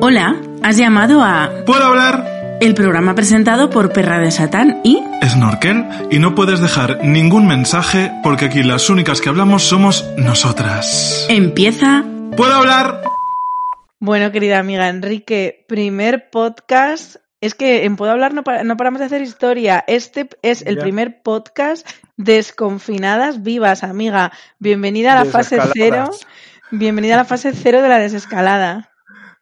Hola, has llamado a ¿Puedo hablar? el programa presentado por Perra de Satán y Snorkel y no puedes dejar ningún mensaje porque aquí las únicas que hablamos somos nosotras. empieza ¿Puedo hablar? Bueno, querida amiga Enrique, primer podcast. Es que en Puedo hablar no, no paramos de hacer historia. Este es el Ya. primer podcast desconfinadas vivas, amiga. Bienvenida a la fase cero. Bienvenida a la fase cero de la desescalada.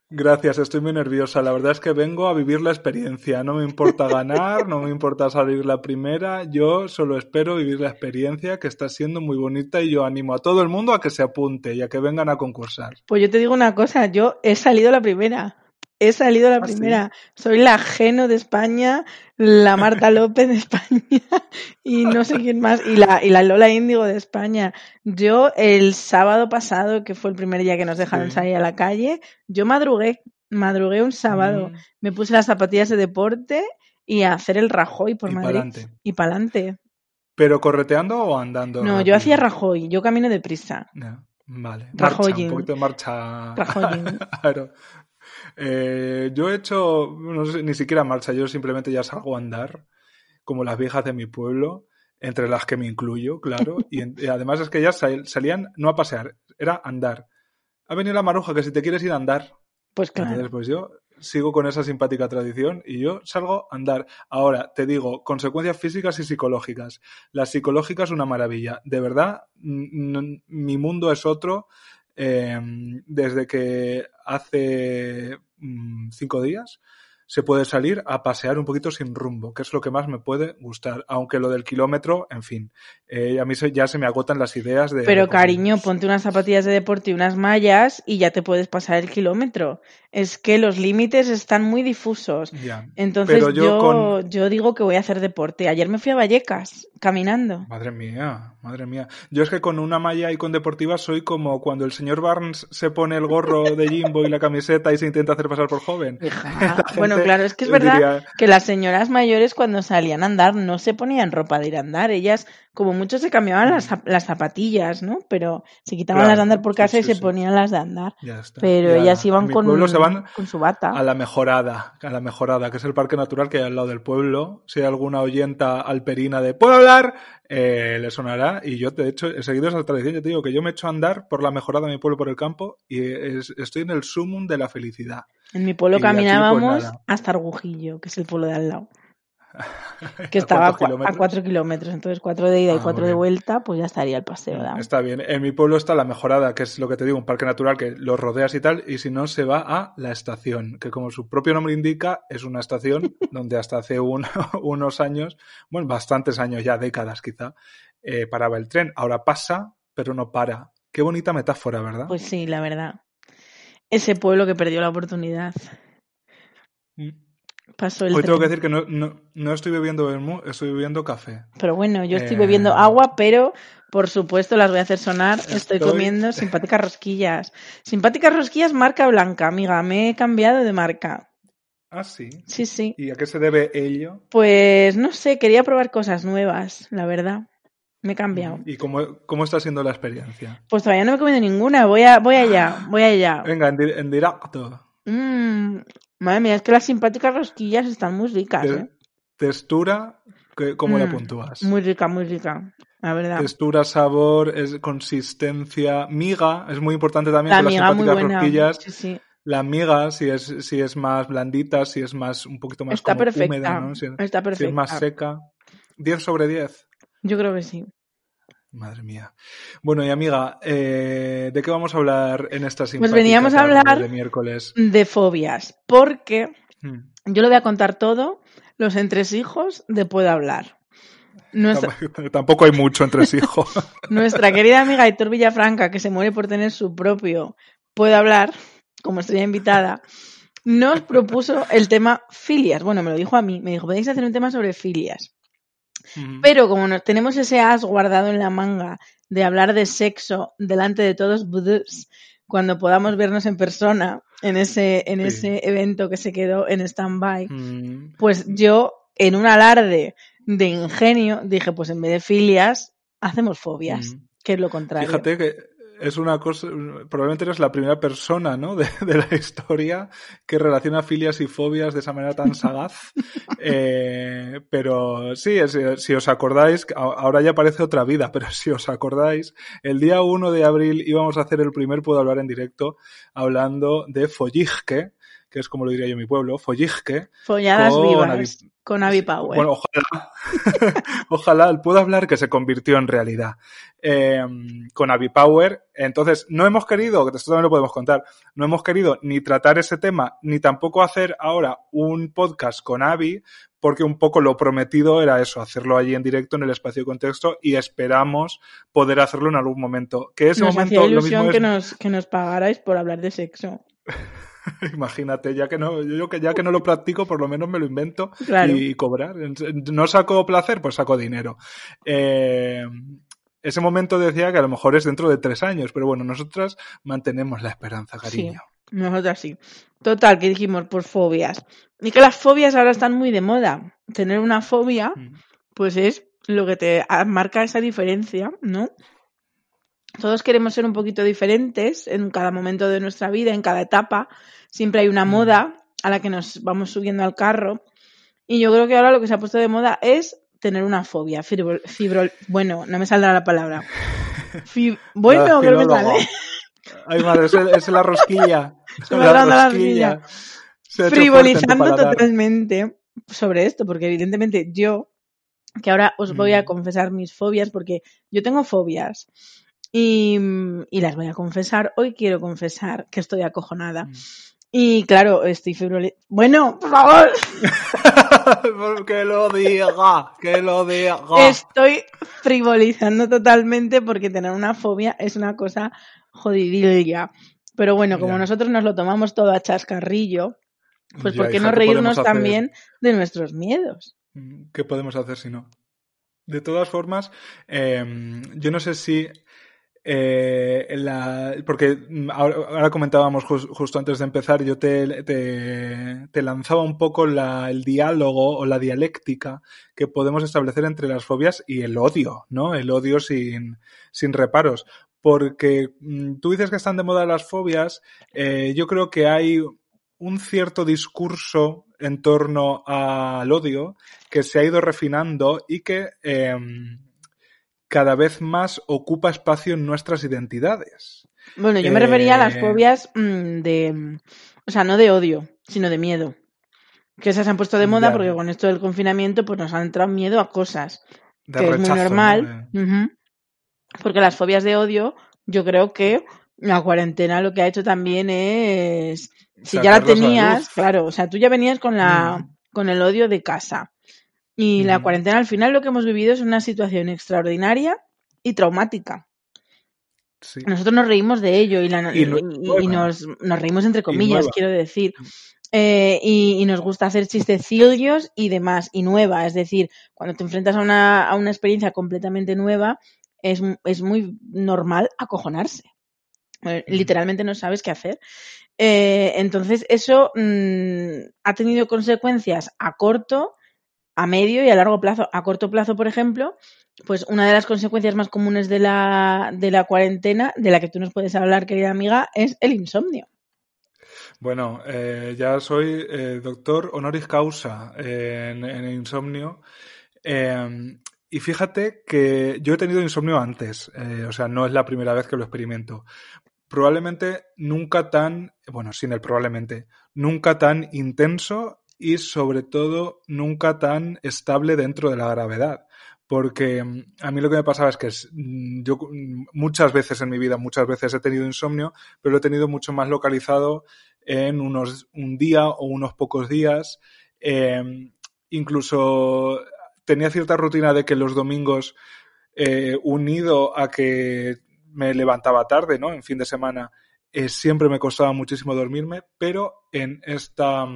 Gracias, estoy muy nerviosa. La verdad es que vengo a vivir la experiencia. No me importa ganar, no me importa salir la primera. Yo solo espero vivir la experiencia que está siendo muy bonita y yo animo a todo el mundo a que se apunte y a que vengan a concursar. Pues yo te digo una cosa, yo he salido la primera. He salido la ¿Ah, sí? primera. Soy la Geno de España, la Marta López de España y no sé quién más. Y la, y la Lola Índigo de España. Yo el sábado pasado, que fue el primer día que nos dejaron Sí. salir a la calle, yo madrugué. Madrugué un sábado. Mm, Me puse las zapatillas de deporte y a hacer el Rajoy por y Madrid. pa'lante. Y pa'lante. ¿Pero correteando o andando? No, yo hacía Rajoy. Yo camino deprisa. Ya, Vale. Rajoyin. Marcha, un poquito de marcha. Rajoyin. Claro. Eh, yo he hecho, no sé, ni siquiera marcha, yo simplemente ya salgo a andar, como las viejas de mi pueblo, entre las que me incluyo, claro. Y, en- y además es que ellas sal- salían no a pasear, era andar. Ha venido la maruja que si te quieres ir a andar. Pues claro. Entonces, pues yo sigo con esa simpática tradición y yo salgo a andar. Ahora, te digo, consecuencias físicas y psicológicas. Las psicológicas, una maravilla. De verdad, mi mundo es otro. eh, desde que hace mm, cinco días se puede salir a pasear un poquito sin rumbo, que es lo que más me puede gustar. Aunque lo del kilómetro, en fin, eh, a mí se- ya se me agotan las ideas de... Pero cariño, ponte unas zapatillas de deporte y unas mallas y ya te puedes pasar el kilómetro. Es que los límites están muy difusos. Ya. Entonces yo, yo con- yo digo que voy a hacer deporte. Ayer me fui a Vallecas caminando. Madre mía, madre mía. Yo es que con una malla y con deportiva soy como cuando el señor Barnes se pone el gorro de Jimbo y la camiseta y se intenta hacer pasar por joven. Bueno, claro, es que es verdad diría, que las señoras mayores cuando salían a andar no se ponían ropa de ir a andar. Ellas, como mucho, se cambiaban las, zap- las zapatillas, ¿no? Pero se quitaban Claro, las de andar por sí, casa y se ponían las de andar. Ya está. Pero ellas la- iban con, pueblo se van con su bata. a la mejorada, a la mejorada, que es el parque natural que hay al lado del pueblo. Si hay alguna oyenta alperina de ¿puedo hablar? Eh, le sonará. Y yo, de hecho, he seguido esa tradición. Yo te digo que yo me echo a andar por la mejorada de mi pueblo por el campo y es- estoy en el sumum de la felicidad. En mi pueblo Y aquí, pues, caminábamos hasta Argujillo, que es el pueblo de al lado. Que ¿A estaba a, cua- a kilómetros? cuatro kilómetros. Entonces, cuatro de ida y Ah, cuatro de vuelta, pues ya estaría el paseo. ¿da? Está bien. En mi pueblo está la mejorada, que es lo que te digo, un parque natural que lo rodeas y tal, y si no, se va a la estación, que como su propio nombre indica, es una estación donde hasta hace un- unos años, bueno, bastantes años ya, décadas quizá, eh, paraba el tren. Ahora pasa, pero no para. Qué bonita metáfora, ¿verdad? Pues sí, la verdad. Ese pueblo que perdió la oportunidad. Mm. Pasó el Hoy tengo que decir que no, no, no estoy bebiendo vermú, estoy bebiendo café. Pero bueno, yo estoy Eh, bebiendo agua, pero por supuesto las voy a hacer sonar. Estoy, Estoy- comiendo simpáticas rosquillas. Simpáticas rosquillas marca blanca, amiga. Me he cambiado de marca. Ah, sí. Sí, sí. ¿Y a qué se debe ello? Pues no sé, quería probar cosas nuevas, la verdad. Me he cambiado. ¿Y cómo, cómo está siendo la experiencia? Pues todavía no me he comido ninguna. Voy, a, voy allá, voy allá. Venga, en directo. Mm, madre mía, es que las simpáticas rosquillas están muy ricas, Te- ¿eh? Textura, ¿qué- ¿cómo la Mm, puntúas? Muy rica, muy rica. La verdad. Textura, sabor, es consistencia, miga, es muy importante también La con las amiga muy simpáticas rosquillas. Sí, sí. La miga, si es, si es más blandita, si es más un poquito más Está como perfecta. húmeda, ¿no? Si, Está si perfecta. es más seca. 10 sobre 10. Yo creo que sí. Madre mía. Bueno, y amiga, eh, ¿de qué vamos a hablar en esta Pues veníamos a hablar- de miércoles? De fobias. Porque Hmm. yo lo voy a contar todo. Los entresijos de Puedo Hablar. Nuestra, Tamp- Tampoco hay mucho entre hijos. nuestra querida amiga Aitor Villafranca, que se muere por tener su propio Puedo Hablar, como estrella invitada, nos propuso el tema filias. Bueno, me lo dijo a mí. Me dijo, podéis hacer un tema sobre filias. Pero como nos tenemos ese as guardado en la manga de hablar de sexo delante de todos cuando podamos vernos en persona en ese, en Sí. ese evento que se quedó en stand-by, Mm, pues yo, en un alarde de ingenio, dije, pues en vez de filias, hacemos fobias, que es lo contrario. Fíjate que es una cosa, probablemente eres la primera persona, ¿no? De, de la historia que relaciona filias y fobias de esa manera tan sagaz. Eh, pero sí, si, si, os acordáis, ahora ya parece otra vida, pero si os acordáis, el día 1 de abril íbamos a hacer el primer Puedo hablar en directo hablando de Follijke, que es como lo diría yo en mi pueblo, Follijke. Folladas con vivas. Con Avi Power. Bueno, ojalá, ojalá pueda hablar que se convirtió en realidad. Eh, con Avi Power. Entonces, no hemos querido, que esto también lo podemos contar, no hemos querido ni tratar ese tema, ni tampoco hacer ahora un podcast con Avi, porque un poco lo prometido era eso, hacerlo allí en directo en el espacio de contexto y esperamos poder hacerlo en algún momento. Que ese nos momento hacía ilusión lo mismo que, es... nos, que nos pagarais por hablar de sexo. Imagínate, ya que no, yo que ya que no lo practico, por lo menos me lo invento Claro. y cobrar. No saco placer, pues saco dinero. Eh, ese momento decía que a lo mejor es dentro de tres años, pero bueno, nosotras mantenemos la esperanza, cariño. Sí, nosotras sí. Total, que dijimos por fobias. Y que las fobias ahora están muy de moda. Tener una fobia, Mm. pues es lo que te marca esa diferencia, ¿no? Todos queremos ser un poquito diferentes en cada momento de nuestra vida, en cada etapa. Siempre hay una Mm. moda a la que nos vamos subiendo al carro. Y yo creo que ahora lo que se ha puesto de moda es tener una fobia. Fibro, fibro- bueno, no me saldrá la palabra. Bueno, La creo que sale. Ay, madre, es, es la rosquilla. Se me ha dado la rosquilla. Frivolizando totalmente sobre esto, porque evidentemente yo, que ahora os voy a Mm. confesar mis fobias, porque yo tengo fobias y, y las voy a confesar. Hoy quiero confesar que estoy acojonada. Mm. Y claro, estoy frivolizando. Bueno, por favor, que lo diga, que lo diga. estoy frivolizando totalmente porque tener una fobia es una cosa jodidilla. Pero bueno, como Ya. nosotros nos lo tomamos todo a chascarrillo, pues Ya, ¿por qué hija, no ¿qué podemos reírnos también de nuestros miedos? ¿Qué podemos hacer si no? De todas formas, eh, yo no sé si. Eh, porque mm, ahora, comentábamos jus- justo antes de empezar, yo te, lanzaba un poco el diálogo o la dialéctica que podemos establecer entre las fobias y el odio, ¿no? El odio sin, sin reparos. Porque mm, tú dices que están de moda las fobias, eh, yo creo que hay un cierto discurso en torno al odio que se ha ido refinando y que eh, cada vez más ocupa espacio en nuestras identidades. Bueno, yo me refería a las Eh, fobias mm, de, o sea, no de odio, sino de miedo. Que esas se han puesto de moda Ya. porque con esto del confinamiento pues nos han entrado miedo a cosas, De que es muy normal. ¿no? Eh. Porque las fobias de odio, yo creo que la cuarentena lo que ha hecho también es, si ya la Sacarlos a la tenías, claro, o sea, tú ya venías con la, Mm. con el odio de casa. Y la cuarentena al final lo que hemos vivido es una situación extraordinaria y traumática. sí. Nosotros nos reímos de ello y, la- Y nos, nos reímos entre comillas, quiero decir. Eh, y, nos gusta hacer chistecillos y demás, y nueva. Es decir, cuando te enfrentas a una, a una experiencia completamente nueva, es, es muy normal acojonarse. Eh. Literalmente no sabes qué hacer. Eh, entonces, eso mm, ha tenido consecuencias a corto, a medio y a largo plazo. A corto plazo, por ejemplo, pues una de las consecuencias más comunes de la, de la cuarentena, de la que tú nos puedes hablar, querida amiga, es el insomnio. Bueno, eh, ya soy eh, doctor honoris causa en, en insomnio. Eh, y fíjate que yo he tenido insomnio antes, eh, o sea, no es la primera vez que lo experimento. Probablemente nunca tan, bueno, sin el probablemente, nunca tan intenso y sobre todo nunca tan estable dentro de la gravedad. Porque mm, a mí lo que me pasaba es que mm, yo mm, muchas veces en mi vida, muchas veces he tenido insomnio, pero lo he tenido mucho más localizado en unos, un día o unos pocos días. Eh, incluso tenía cierta rutina de que los domingos, eh, unido a que me levantaba tarde, ¿no? En fin de semana, eh, siempre me costaba muchísimo dormirme, pero en esta,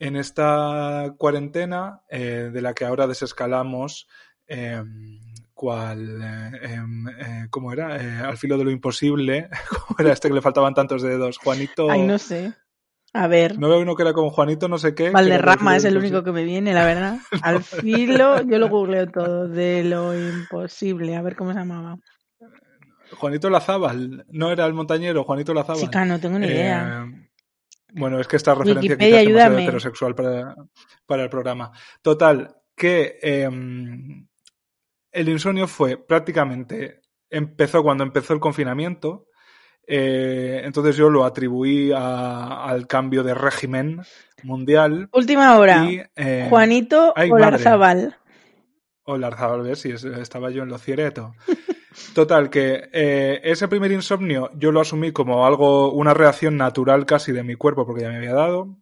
en esta cuarentena, eh, de la que ahora desescalamos, eh, cual, eh, em, eh, ¿cómo era? Eh, al filo de lo imposible, ¿cómo era este que le faltaban tantos dedos? Juanito. Ay, no sé. A ver, No veo uno que era como Juanito, no sé qué. Valderrama es el único que me viene, la verdad. Al filo, yo lo googleo todo, de lo imposible. A ver cómo se llamaba. Juanito Lazábal, no era el montañero, Juanito Lazábal. Chica, no tengo ni idea. Bueno, es que esta referencia Wikipedia, quizás ayúdame. heterosexual para, para el programa. Total, que eh, el insomnio fue prácticamente, empezó cuando empezó el confinamiento, eh, entonces yo lo atribuí a- al cambio de régimen mundial. Última hora. Y, eh, Juanito. Olarzabal. o Larzabal, ¿ves? Si es- estaba yo en lo cierto. Total, que eh, ese primer insomnio yo lo asumí como algo, una reacción natural casi de mi cuerpo porque ya me había dado,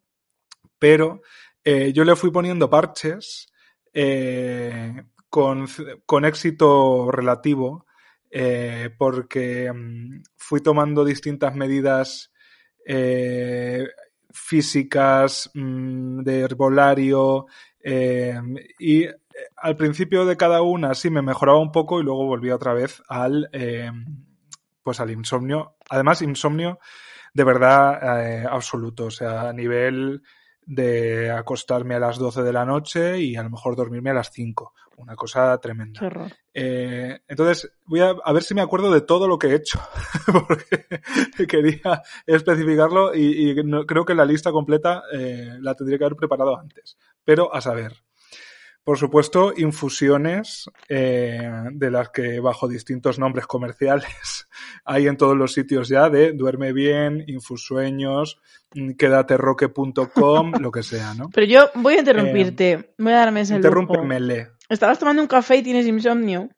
pero eh, yo le fui poniendo parches eh, con, con éxito relativo eh, porque mm, fui tomando distintas medidas físicas, mm, de herbolario, y al principio de cada una sí me mejoraba un poco y luego volvía otra vez al, eh, pues al insomnio. Además, insomnio de verdad eh, absoluto, o sea, a nivel de acostarme a las 12 de la noche y a lo mejor dormirme a las 5. Una cosa tremenda. Eh, entonces, voy a, a ver si me acuerdo de todo lo que he hecho, porque quería especificarlo y, y no- creo que la lista completa eh, la tendría que haber preparado antes. Pero a saber, por supuesto, infusiones eh, de las que bajo distintos nombres comerciales hay en todos los sitios ya de duerme bien, infusueños, mm, quedaterroque.com, lo que sea, ¿no? Pero yo voy a interrumpirte. voy a darme ese. Interrúmpemele. Estabas tomando un café y tienes insomnio.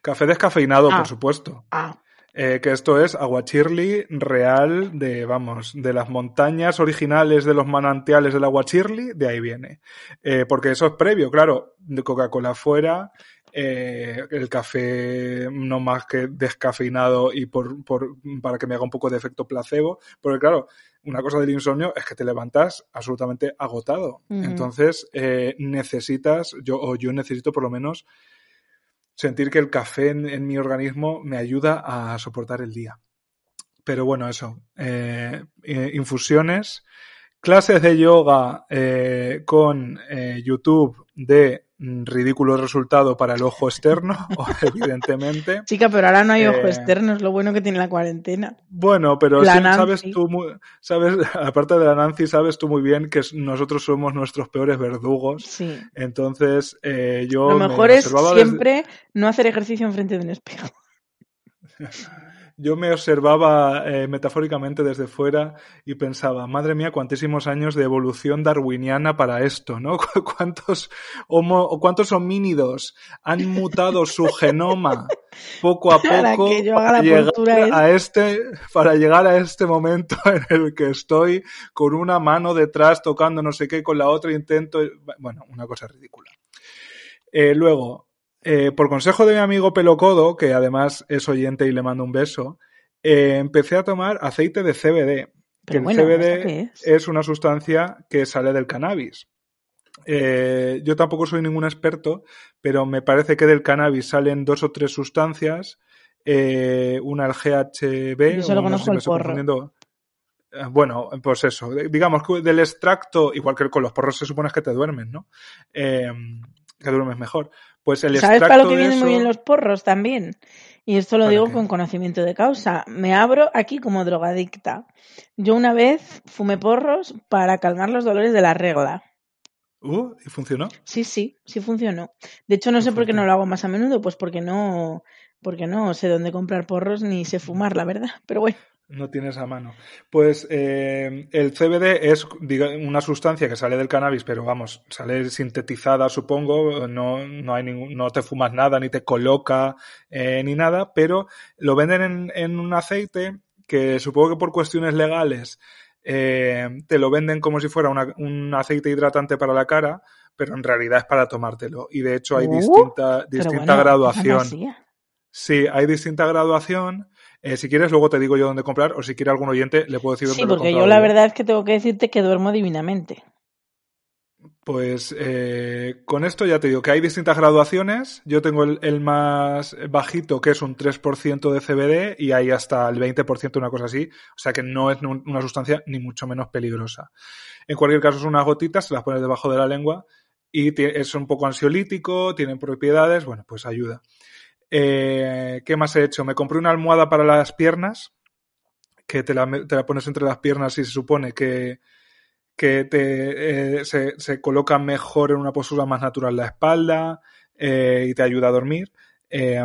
Café descafeinado, Ah. por supuesto. Ah, Eh, que esto es aguachirli real de, vamos, de las montañas originales de los manantiales del aguachirli, de ahí viene. Eh, porque eso es previo, claro, de Coca-Cola fuera, eh, el café no más que descafeinado y por, por, para que me haga un poco de efecto placebo, porque claro, una cosa del insomnio es que te levantas absolutamente agotado. Entonces, necesitas, yo, o yo necesito por lo menos sentir que el café en, mi organismo me ayuda a soportar el día. Pero bueno, eso. eh, eh, infusiones, clases de yoga eh, con YouTube de ridículo resultado para el ojo externo, evidentemente. chica, pero ahora no hay ojo Eh, externo, es lo bueno que tiene la cuarentena. Bueno, pero La sí Nancy. sabes tú, sabes, aparte de la Nancy, sabes tú muy bien que nosotros somos nuestros peores verdugos. Sí. Entonces, eh, yo Lo me mejor es desde- siempre no hacer ejercicio enfrente de un espejo. Yo me observaba eh, metafóricamente desde fuera y pensaba, madre mía, cuantísimos años de evolución darwiniana para esto, ¿no? Cu- ¿Cuántos, homo, cuántos homínidos han mutado su genoma poco a Para poco que yo haga la esa. a este, para llegar a este momento en el que estoy con una mano detrás tocando no sé qué, con la otra intento, bueno, una cosa ridícula. Eh, luego, eh, por consejo de mi amigo Pelocodo, que además es oyente y le mando un beso, eh, empecé a tomar aceite de CBD. Que Pero el bueno, ¿esto CBD es? es una sustancia que sale del cannabis. Eh, yo tampoco soy ningún experto, pero me parece que del cannabis salen dos o tres sustancias. una el GHB. Yo solo si conozco me el porro. Bueno, pues eso. Digamos que del extracto, igual que con los porros se supone que te duermes, ¿no? Que duermes mejor. Pues el ¿Sabes extracto para lo que vienen muy bien los porros también? Y esto lo ¿Para digo qué? con conocimiento de causa. Me abro aquí como drogadicta. Yo una vez fumé porros para calmar los dolores de la regla. Uh, ¿y funcionó? Sí, sí, sí funcionó. De hecho, no sé por qué no lo hago más a menudo, pues porque no, porque no sé dónde comprar porros ni sé fumar, la verdad. Pero bueno, No tienes a mano. Pues eh, el CBD es diga, una sustancia que sale del cannabis, pero vamos, sale sintetizada, supongo. No, no, hay ningún, no te fumas nada, ni te coloca, eh, ni nada, pero lo venden en, en un aceite que supongo que por cuestiones legales eh, te lo venden como si fuera una- un aceite hidratante para la cara, pero en realidad es para tomártelo. Y de hecho hay Uh, distinta, distinta bueno, graduación. Sí, hay distinta graduación. Eh, si quieres, luego te digo yo dónde comprar, o si quiere algún oyente, le puedo decir dónde Sí, lo porque yo la verdad es que tengo que decirte que duermo divinamente. Pues eh, con esto ya te digo que hay distintas graduaciones. Yo tengo el, el más bajito, que es un 3% de CBD, y hay hasta el 20%, una cosa así. O sea que no es un- una sustancia ni mucho menos peligrosa. En cualquier caso, son unas gotitas, se las pones debajo de la lengua y es un poco ansiolítico, tienen propiedades, bueno, pues ayuda. Eh, ¿Qué más he hecho? Me compré una almohada para las piernas, que te la, pones entre las piernas y se supone que, te, eh, se, se, coloca mejor en una postura más natural la espalda eh, y te ayuda a dormir. Eh,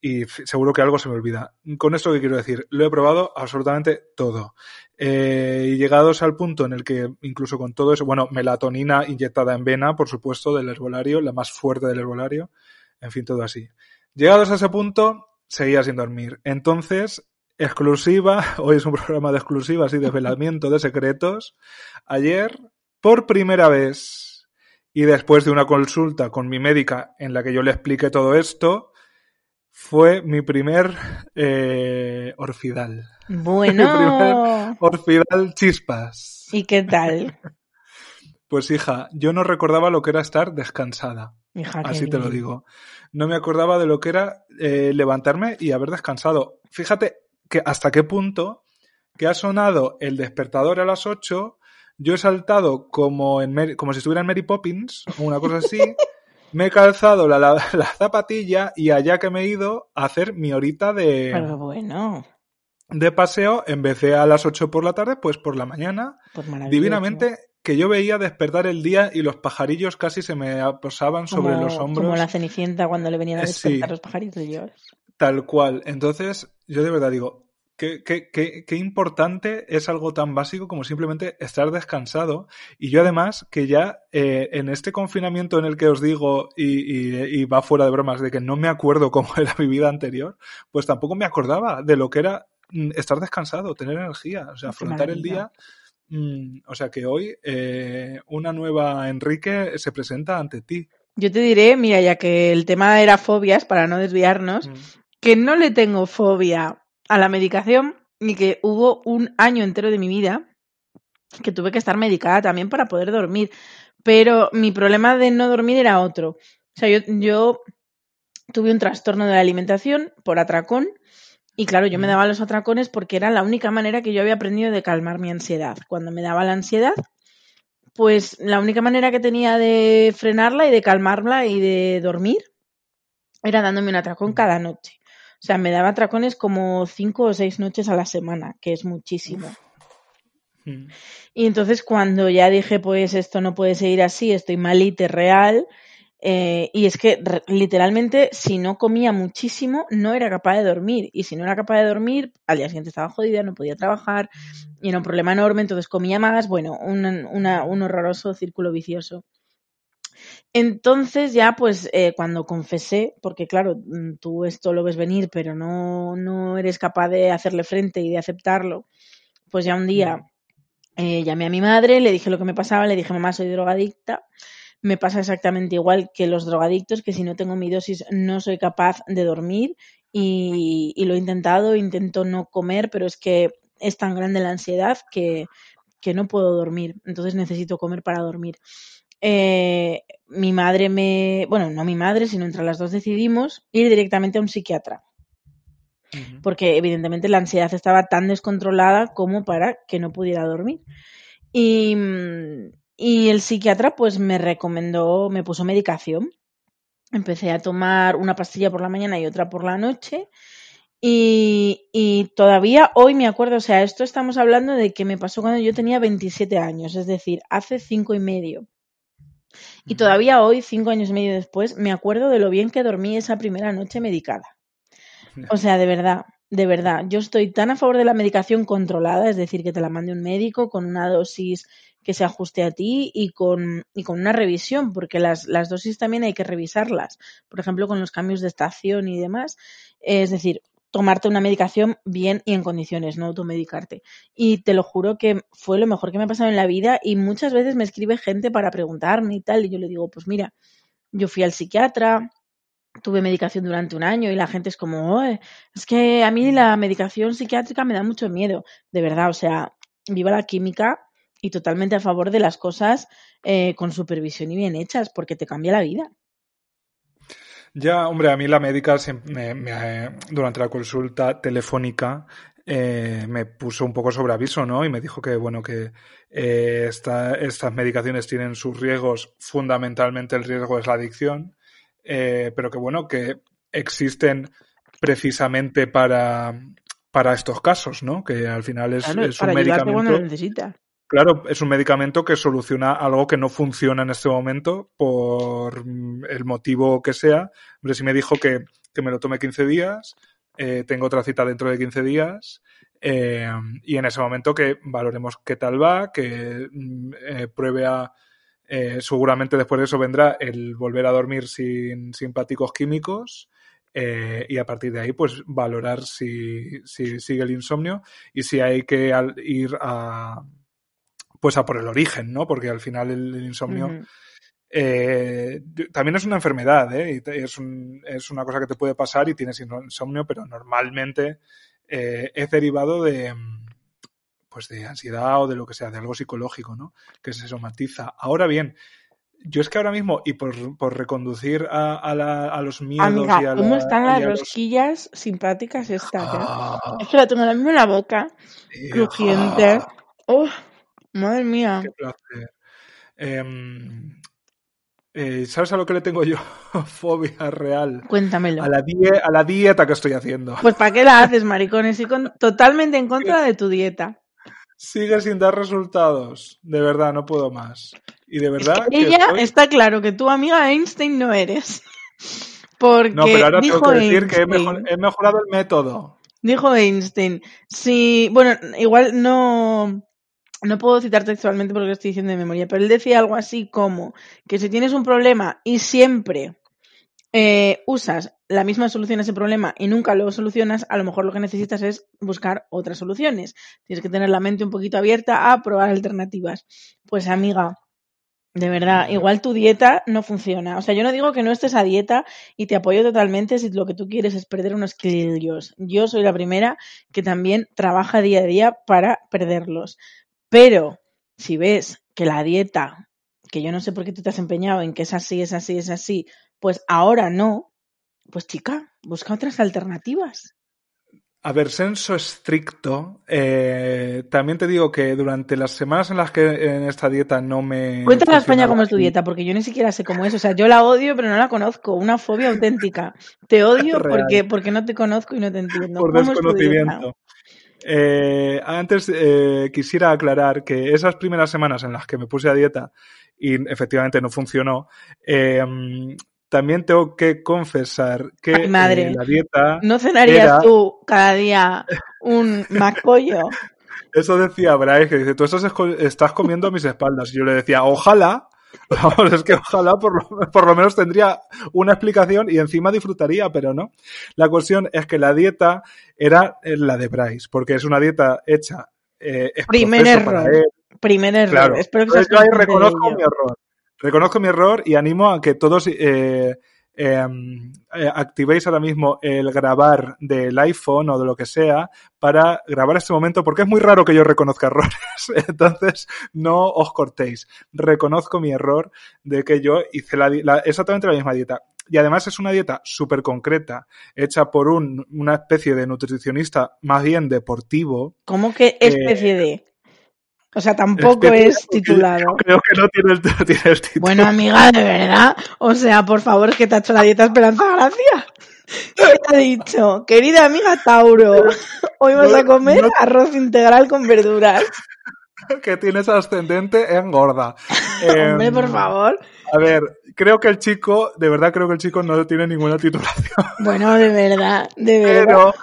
y seguro que algo se me olvida. Con esto que quiero decir, lo he probado absolutamente todo. Eh, y llegados al punto en el que incluso con todo eso, bueno, melatonina inyectada en vena, por supuesto, del herbolario, la más fuerte del herbolario, en fin, todo así. Llegados a ese punto, seguía sin dormir. Entonces, exclusiva, hoy es un programa de exclusivas y desvelamiento de secretos. Ayer, por primera vez, y después de una consulta con mi médica en la que yo le expliqué todo esto, fue mi primer eh, orfidal. Bueno. mi primer orfidal chispas. ¿Y qué tal? Pues hija, yo no recordaba lo que era estar descansada. Hija, Así te lo digo. No me acordaba de lo que era eh, levantarme y haber descansado. Fíjate que hasta qué punto que ha sonado el despertador a las 8, yo he saltado como, en como si estuviera en Mary Poppins o una cosa así. me he calzado la, la, la, zapatilla y allá que me he ido a hacer mi horita de, Pero bueno. de paseo, en vez de a las 8 por la tarde, pues por la mañana, Pues divinamente, que yo veía despertar el día y los pajarillos casi se me posaban sobre los hombros. Como la cenicienta cuando le venían a Eh, despertar sí. los pajaritos. Yo. Tal cual. Entonces, yo de verdad digo, qué, qué, qué, qué importante es algo tan básico como simplemente estar descansado. Y yo además, que ya eh, en este confinamiento en el que os digo, y, y, y va fuera de bromas, de que no me acuerdo cómo era mi vida anterior, pues tampoco me acordaba de lo que era mm, estar descansado, tener energía, o sea, afrontar el día. Mm, o sea que hoy eh, una nueva Enrique se presenta ante ti. Yo te diré, mira, ya que el tema era fobias, para no desviarnos, Mm. que no le tengo fobia a la medicación y que hubo un año entero de mi vida que tuve que estar medicada también para poder dormir. Pero mi problema de no dormir era otro. O sea, yo, yo tuve un trastorno de la alimentación por atracón y claro, yo me Mm. daba los atracones porque era la única manera que yo había aprendido de calmar mi ansiedad. Cuando me daba la ansiedad, pues la única manera que tenía de frenarla y de calmarla y de dormir era dándome un atracón Mm. cada noche. O sea, me daba atracones como cinco o seis noches a la semana, que es muchísimo. Mm. Y entonces cuando ya dije, pues esto no puede seguir así, estoy malite real, eh, y es que literalmente si no comía muchísimo no era capaz de dormir, y si no era capaz de dormir, al día siguiente estaba jodida, no podía trabajar, y era un problema enorme, entonces comía más, bueno, un, una- un horroroso círculo vicioso. Entonces ya pues eh, cuando confesé, porque claro, mm, tú esto lo ves venir, pero no, no eres capaz de hacerle frente y de aceptarlo, pues ya un día Mm. eh, llamé a mi madre, le dije lo que me pasaba, le dije, mamá, soy drogadicta. Me pasa exactamente igual que los drogadictos, que si no tengo mi dosis no soy capaz de dormir y, y lo he intentado, intento no comer, pero es que es tan grande la ansiedad que, que no puedo dormir, entonces necesito comer para dormir. Eh, mi madre me, bueno, no mi madre, sino entre las dos decidimos ir directamente a un psiquiatra porque evidentemente la ansiedad estaba tan descontrolada como para que no pudiera dormir. Y, mm, y el psiquiatra pues me recomendó, me puso medicación. Empecé a tomar una pastilla por la mañana y otra por la noche. Y, y todavía hoy me acuerdo, o sea, esto estamos hablando de que me pasó cuando yo tenía 27 años, es decir, hace cinco y medio. Y todavía hoy, cinco años y medio después, me acuerdo de lo bien que dormí esa primera noche medicada. O sea, de verdad, de verdad, yo estoy tan a favor de la medicación controlada, es decir, que te la mande un médico con una dosis que se ajuste a ti y con, y con una revisión, porque las, las dosis también hay que revisarlas, por ejemplo, con los cambios de estación y demás. Es decir, tomarte una medicación bien y en condiciones, no automedicarte. Y te lo juro que fue lo mejor que me ha pasado en la vida y muchas veces me escribe gente para preguntarme y tal, y yo le digo, pues mira, yo fui al psiquiatra, tuve medicación durante un año y la gente es como, "Oe, es que a mí la medicación psiquiátrica me da mucho miedo. De verdad, o sea, viva la química y totalmente a favor de las cosas eh, con supervisión y bien hechas, porque te cambia la vida. Ya, hombre, a mí la médica siempre me- me- durante la consulta telefónica eh, me puso un poco sobre aviso, ¿no? Y me dijo que, bueno, que eh, esta- estas medicaciones tienen sus riesgos, fundamentalmente el riesgo es la adicción, eh, pero que, bueno, que existen precisamente para, para estos casos, ¿no? Que al final es, Claro, es un para ayudarte cuando lo medicamento. Claro, es un medicamento que soluciona algo que no funciona en este momento por el motivo que sea. Hombre, si me dijo que, que me lo tome 15 días, eh, tengo otra cita dentro de 15 días, eh, y en ese momento que valoremos qué tal va, que mm, eh, pruebe a. seguramente después de eso vendrá el volver a dormir sin simpáticos químicos. y a partir de ahí, pues valorar si, si sigue el insomnio y si hay que ir a, pues a por el origen, ¿no? Porque al final el, el insomnio eh, también es una enfermedad, ¿eh? Es, un- es una cosa que te puede pasar y tienes insomnio, pero normalmente eh, es derivado de pues de ansiedad o de lo que sea, de algo psicológico, ¿no? Que se somatiza. Ahora bien, yo es que ahora mismo, y por, por reconducir a, a la- a los miedos Amiga, y a, ¿cómo la- están las a los- rosquillas simpáticas estas, eh? Ah, Es que la tengo ahora mismo en la boca, crujiente. ah. ¡Oh! Madre mía. Qué placer. Em, eh, ¿Sabes a lo que le tengo yo? Fobia real. Cuéntamelo. A la, die- a la dieta que estoy haciendo. Pues ¿para qué la haces, maricones? Y con... totalmente en contra de tu dieta. Sigue sin dar resultados. De verdad, no puedo más. Y de verdad que que ella estoy- está claro que tu amiga Einstein no eres. Porque No, pero ahora dijo tengo que decir que he, Einstein, mejor- he mejorado el método. dijo Einstein, si, bueno, igual no, no puedo citar textualmente porque lo estoy diciendo de memoria, pero él decía algo así como que si tienes un problema y siempre eh, usas la misma solución a ese problema y nunca lo solucionas, a lo mejor lo que necesitas es buscar otras soluciones. Tienes que tener la mente un poquito abierta a probar alternativas. Pues amiga, de verdad, igual tu dieta no funciona. O sea, yo no digo que no estés a dieta y te apoyo totalmente si lo que tú quieres es perder unos kilos. Yo soy la primera que también trabaja día a día para perderlos. Pero si ves que la dieta, que yo no sé por qué tú te has empeñado en que es así, es así, es así, pues ahora no, pues chica, busca otras alternativas. A ver, senso estricto. eh, también te digo que durante las semanas en las que en esta dieta no me. Cuéntale a España cómo es tu dieta, porque yo ni siquiera sé cómo es. O sea, yo la odio, pero no la conozco. Una fobia auténtica. Te odio porque, porque no te conozco y no te entiendo. por desconocimiento. Eh, antes eh, quisiera aclarar que esas primeras semanas en las que me puse a dieta y efectivamente no funcionó, eh, también tengo que confesar que Ay, madre. eh, la dieta, ¿No cenarías Era- tú cada día un macpollo? eso decía Bryce, que dice, tú estás, estás comiendo a mis espaldas. Y yo le decía, ojalá, vamos, es que ojalá por lo, por lo menos tendría una explicación y encima disfrutaría, pero no. La cuestión es que la dieta era eh, la de Bryce, porque es una dieta hecha. Eh, es Primer error. Primer error. Claro. Espero que Entonces yo ahí reconozco mi error. Reconozco mi error y animo a que todos eh, eh, eh, activéis ahora mismo el grabar del iPhone o de lo que sea para grabar este momento, porque es muy raro que yo reconozca errores. Entonces, no os cortéis. Reconozco mi error de que yo hice la, exactamente la misma dieta. Y además es una dieta súper concreta, hecha por un, una especie de nutricionista más bien deportivo. ¿Cómo que especie de? O sea, tampoco es titulado. Creo que no tiene el, tiene el título. Bueno, amiga, de verdad. O sea, por favor, que te ha hecho la dieta Esperanza Gracia. ¿Qué te ha dicho? Querida amiga Tauro, hoy vas No- a comer no- arroz integral con verduras. que tienes ascendente en gorda. Hombre, Em, por favor. A ver, creo que el chico, de verdad creo que el chico no tiene ninguna titulación, Bueno, de verdad, de verdad. pero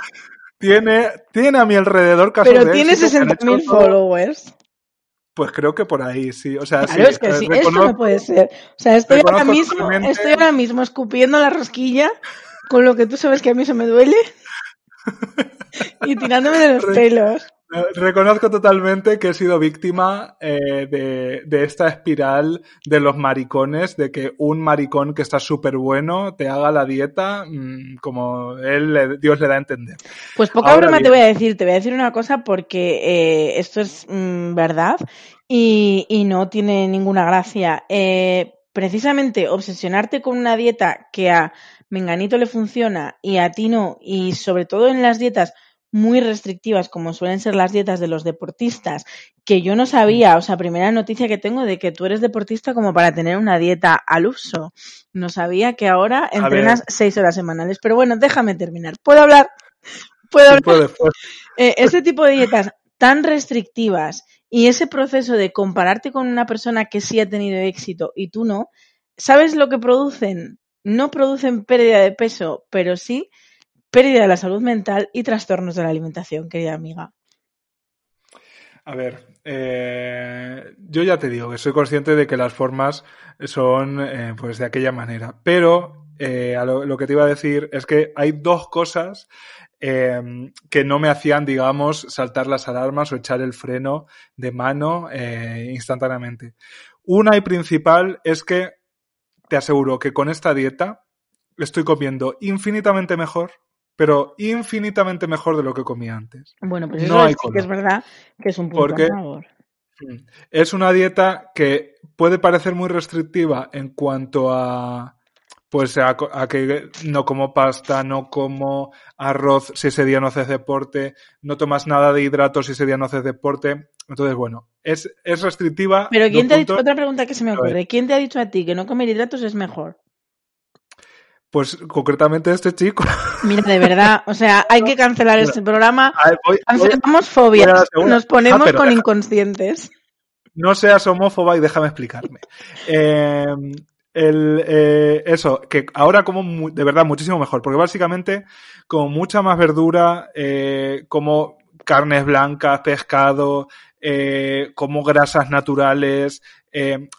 tiene, tiene a mi alrededor casos Pero de tiene éxito que han 60.000 hecho todo- followers. Pues creo que por ahí, sí. O sea, Claro, sí, es que sí, esto no puede ser. O sea, estoy ahora mismo, totalmente- estoy ahora mismo escupiendo la rosquilla con lo que tú sabes que a mí se me duele y tirándome de los Re- pelos. Reconozco totalmente que he sido víctima eh, de, de esta espiral de los maricones, de que un maricón que está súper bueno te haga la dieta mm, como él, le- Dios le da a entender. Pues poca Ahora broma te voy a decir, te voy a decir una cosa porque eh, esto es mm, verdad y, y no tiene ninguna gracia. Eh, precisamente obsesionarte con una dieta que a Menganito le funciona y a ti no, y sobre todo en las dietas muy restrictivas, como suelen ser las dietas de los deportistas, que yo no sabía, o sea, primera noticia que tengo de que tú eres deportista como para tener una dieta al uso. No sabía que ahora entrenas seis horas semanales. Pero bueno, déjame terminar. ¿Puedo hablar? ¿Puedo hablar? Eh, ese tipo de dietas tan restrictivas y ese proceso de compararte con una persona que sí ha tenido éxito y tú no, ¿sabes lo que producen? No producen pérdida de peso, pero sí pérdida de la salud mental y trastornos de la alimentación, querida amiga. A ver, eh, yo ya te digo que soy consciente de que las formas son eh, pues de aquella manera, pero eh, lo, que te iba a decir es que hay dos cosas que no me hacían, digamos, saltar las alarmas o echar el freno de mano instantáneamente. Una y principal es que te aseguro que con esta dieta estoy comiendo infinitamente mejor pero infinitamente mejor de lo que comía antes. Bueno, pues eso es, que es verdad que es un punto Porque favor. Es una dieta que puede parecer muy restrictiva en cuanto a pues a, que no como pasta, no como arroz si ese día no haces deporte, no tomas nada de hidratos si ese día no haces deporte. Entonces, bueno, es, es restrictiva. Pero ¿quién te ha dicho, otra pregunta que se me ocurre, ¿quién te ha dicho a ti que no comer hidratos es mejor? Pues concretamente este chico. Mira, de verdad, o sea, hay que cancelar este programa. Cancelamos fobias, nos ponemos ah, con inconscientes. No seas homófoba y déjame explicarme. Em, el, eh, eso, que ahora como de verdad muchísimo mejor, porque básicamente como mucha más verdura, eh, como carnes blancas, pescado, eh, como grasas naturales.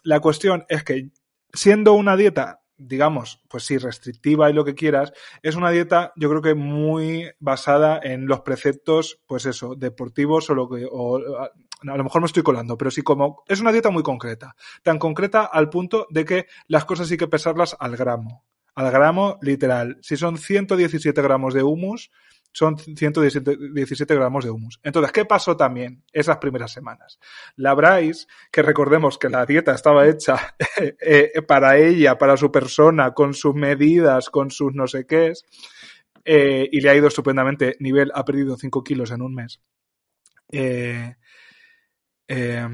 la cuestión es que siendo una dieta digamos, pues sí, restrictiva y lo que quieras, es una dieta, yo creo que muy basada en los preceptos, pues eso, deportivos o lo que, o, a, lo mejor me estoy colando, pero sí como, es una dieta muy concreta, tan concreta al punto de que las cosas hay que pesarlas al gramo, al gramo literal. Si son 117 gramos de humus, son 117 gramos de humus. Entonces, ¿qué pasó también esas primeras semanas? La Bryce, que recordemos que la dieta estaba hecha eh, para ella, para su persona, con sus medidas, con sus no sé qué, eh, y le ha ido estupendamente. Nivel ha perdido 5 kilos en un mes. Eh, eh,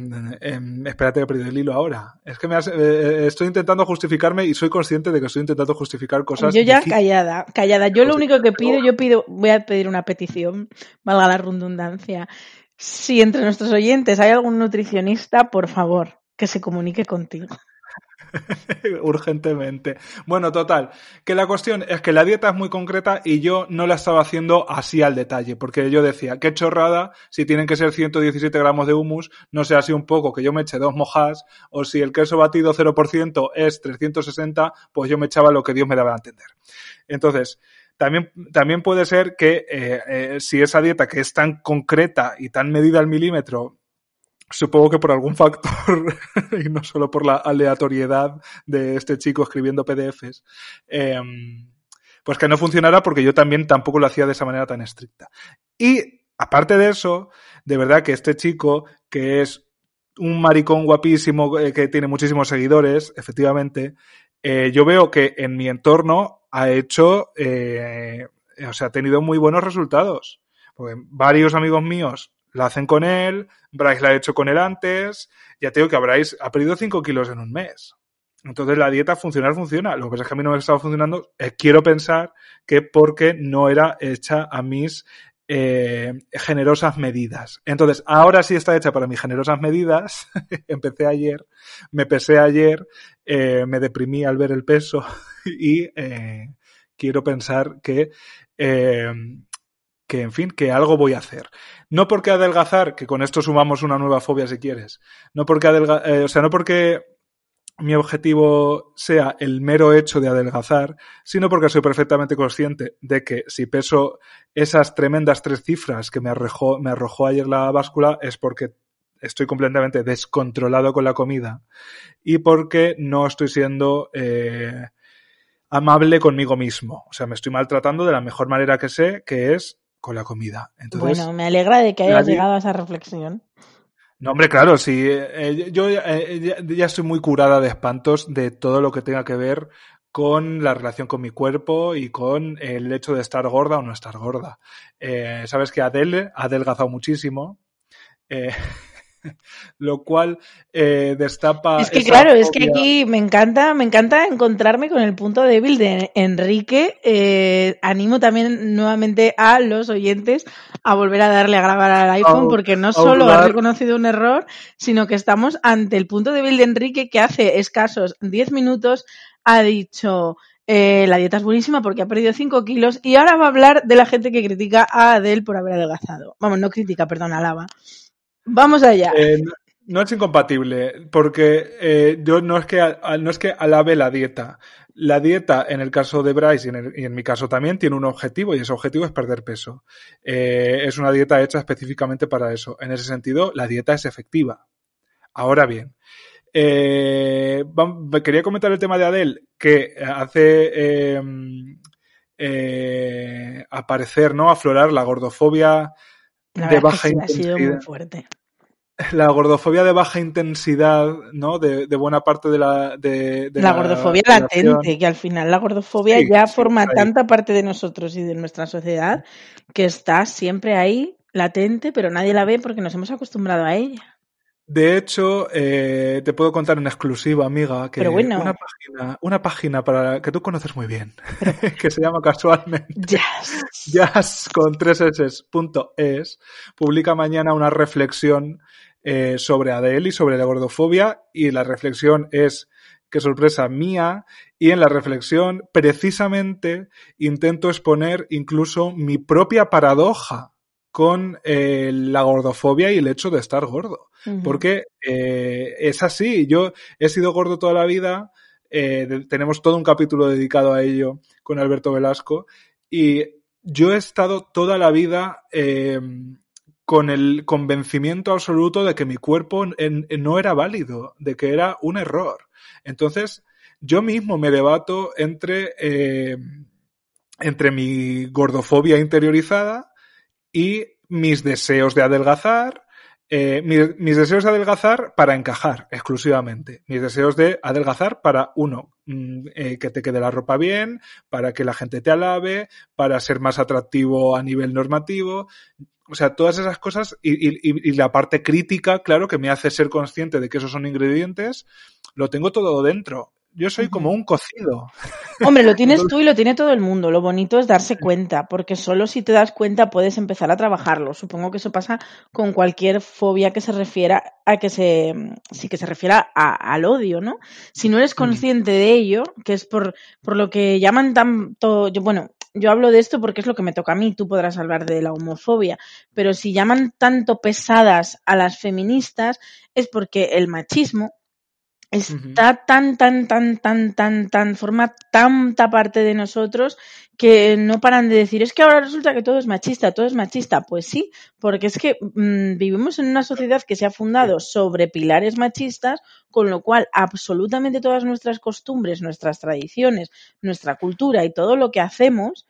espérate que he perdido el hilo ahora. Es que me has, eh, eh, estoy intentando justificarme y soy consciente de que estoy intentando justificar cosas. Yo ya callada, callada. Yo lo único que pido, yo pido, voy a pedir una petición, valga la redundancia. Si entre nuestros oyentes hay algún nutricionista, por favor, que se comunique contigo. Urgentemente. Bueno, total, que la cuestión es que la dieta es muy concreta y yo no la estaba haciendo así al detalle, porque yo decía, qué chorrada, si tienen que ser 117 gramos de humus, no sea así un poco, que yo me eche dos mojas, o si el queso batido 0% es 360, pues yo me echaba lo que Dios me daba a entender. Entonces, también, también puede ser que eh, eh, si esa dieta que es tan concreta y tan medida al milímetro Supongo que por algún factor, y no solo por la aleatoriedad de este chico escribiendo PDFs, em, pues que no funcionara porque yo también tampoco lo hacía de esa manera tan estricta. Y aparte de eso, de verdad que este chico, que es un maricón guapísimo, eh, que tiene muchísimos seguidores, efectivamente, eh, yo veo que en mi entorno ha hecho, eh, o sea, ha tenido muy buenos resultados. Porque varios amigos míos la hacen con él, Bryce la ha hecho con él antes, ya tengo que Bryce ha perdido 5 kilos en un mes. Entonces la dieta funcionar funciona. Lo que pasa es que a mí no me estaba funcionando. Eh, quiero pensar que porque no era hecha a mis eh, generosas medidas. Entonces, ahora sí está hecha para mis generosas medidas. Empecé ayer, me pesé ayer, eh, me deprimí al ver el peso y quiero pensar que que, en fin, que algo voy a hacer. No porque adelgazar, que con esto sumamos una nueva fobia si quieres. No porque adelgazar, eh, o sea, no porque mi objetivo sea el mero hecho de adelgazar, sino porque soy perfectamente consciente de que si peso esas tremendas tres cifras que me arrojó, me arrojó ayer la báscula es porque estoy completamente descontrolado con la comida y porque no estoy siendo eh, amable conmigo mismo. O sea, me estoy maltratando de la mejor manera que sé, que es con la comida. Entonces, bueno, me alegra de que hayas llegado a esa reflexión. No, hombre, claro, sí. Eh, yo eh, ya, estoy muy curada de espantos de todo lo que tenga que ver con la relación con mi cuerpo y con el hecho de estar gorda o no estar gorda. Eh, Sabes que Adele ha adelgazado muchísimo. Lo cual eh, destapa. Es que claro, es que aquí me encanta, me encanta encontrarme con el punto débil de Enrique. Eh, animo también nuevamente a los oyentes a volver a darle a grabar al iPhone, A- porque no solo ha reconocido un error, sino que estamos ante el punto débil de Enrique que hace escasos 10 minutos ha dicho. eh, la dieta es buenísima porque ha perdido 5 kilos y ahora va a hablar de la gente que critica a Adele por haber adelgazado. Vamos, no critica, perdón, alaba. Vamos allá. Eh, no, no es incompatible, porque eh, yo no es que no es que alabe la dieta. La dieta, en el caso de Bryce y en, el- y en mi caso también, tiene un objetivo y ese objetivo es perder peso. Eh, es una dieta hecha específicamente para eso. En ese sentido, la dieta es efectiva. Ahora bien, eh, quería comentar el tema de Adele, que hace eh, eh, aparecer, ¿no? Aflorar la gordofobia La de verdad es baja que sí, ha sido intensidad muy fuerte. La gordofobia de baja intensidad, ¿no? De, de buena parte de la. De, de la gordofobia latente, que al final la gordofobia Sí, ya sí, forma ahí. tanta parte de nosotros y de nuestra sociedad que está siempre ahí, latente, pero nadie la ve porque nos hemos acostumbrado a ella. De hecho, eh, te puedo contar en exclusiva, amiga, que bueno. una página, una página para que tú conoces muy bien, que se llama casualmente Yes. jazz con tres S punto es, publica mañana una reflexión eh, sobre Adele y sobre la gordofobia y la reflexión es qué sorpresa mía y en la reflexión precisamente intento exponer incluso mi propia paradoja con eh, la gordofobia y el hecho de estar gordo porque eh, es así. Yo he sido gordo toda la vida. eh, tenemos todo un capítulo dedicado a ello con Alberto Velasco. Y yo he estado toda la vida eh, con el convencimiento absoluto de que mi cuerpo no era válido, de que era un error. Entonces, yo mismo me debato entre, eh, entre mi gordofobia interiorizada y mis deseos de adelgazar, eh, mi- mis, deseos de adelgazar para encajar exclusivamente, mis deseos de adelgazar para uno, mm, eh, que te quede la ropa bien, para que la gente te alabe, para ser más atractivo a nivel normativo. O sea, todas esas cosas y, y- y la parte crítica, claro, que me hace ser consciente de que esos son ingredientes, lo tengo todo dentro. Yo soy como un cocido. Hombre, lo tienes tú y lo tiene todo el mundo. Lo bonito es darse cuenta, porque solo si te das cuenta puedes empezar a trabajarlo. Supongo que eso pasa con cualquier fobia que se refiera a que se, sí que se refiera a- al odio, ¿no? Si no eres consciente de ello, que es por, por lo que llaman tanto, yo, bueno, yo hablo de esto porque es lo que me toca a mí, tú podrás hablar de la homofobia, pero si llaman tanto pesadas a las feministas es porque el machismo está tan, tan, tan, tan, tan, tan, forma tanta parte de nosotros que no paran de decir, es que ahora resulta que todo es machista, todo es machista. Pues sí, porque es que mm, vivimos en una sociedad que se ha fundado sobre pilares machistas, con lo cual absolutamente todas nuestras costumbres, nuestras tradiciones, nuestra cultura y todo lo que hacemos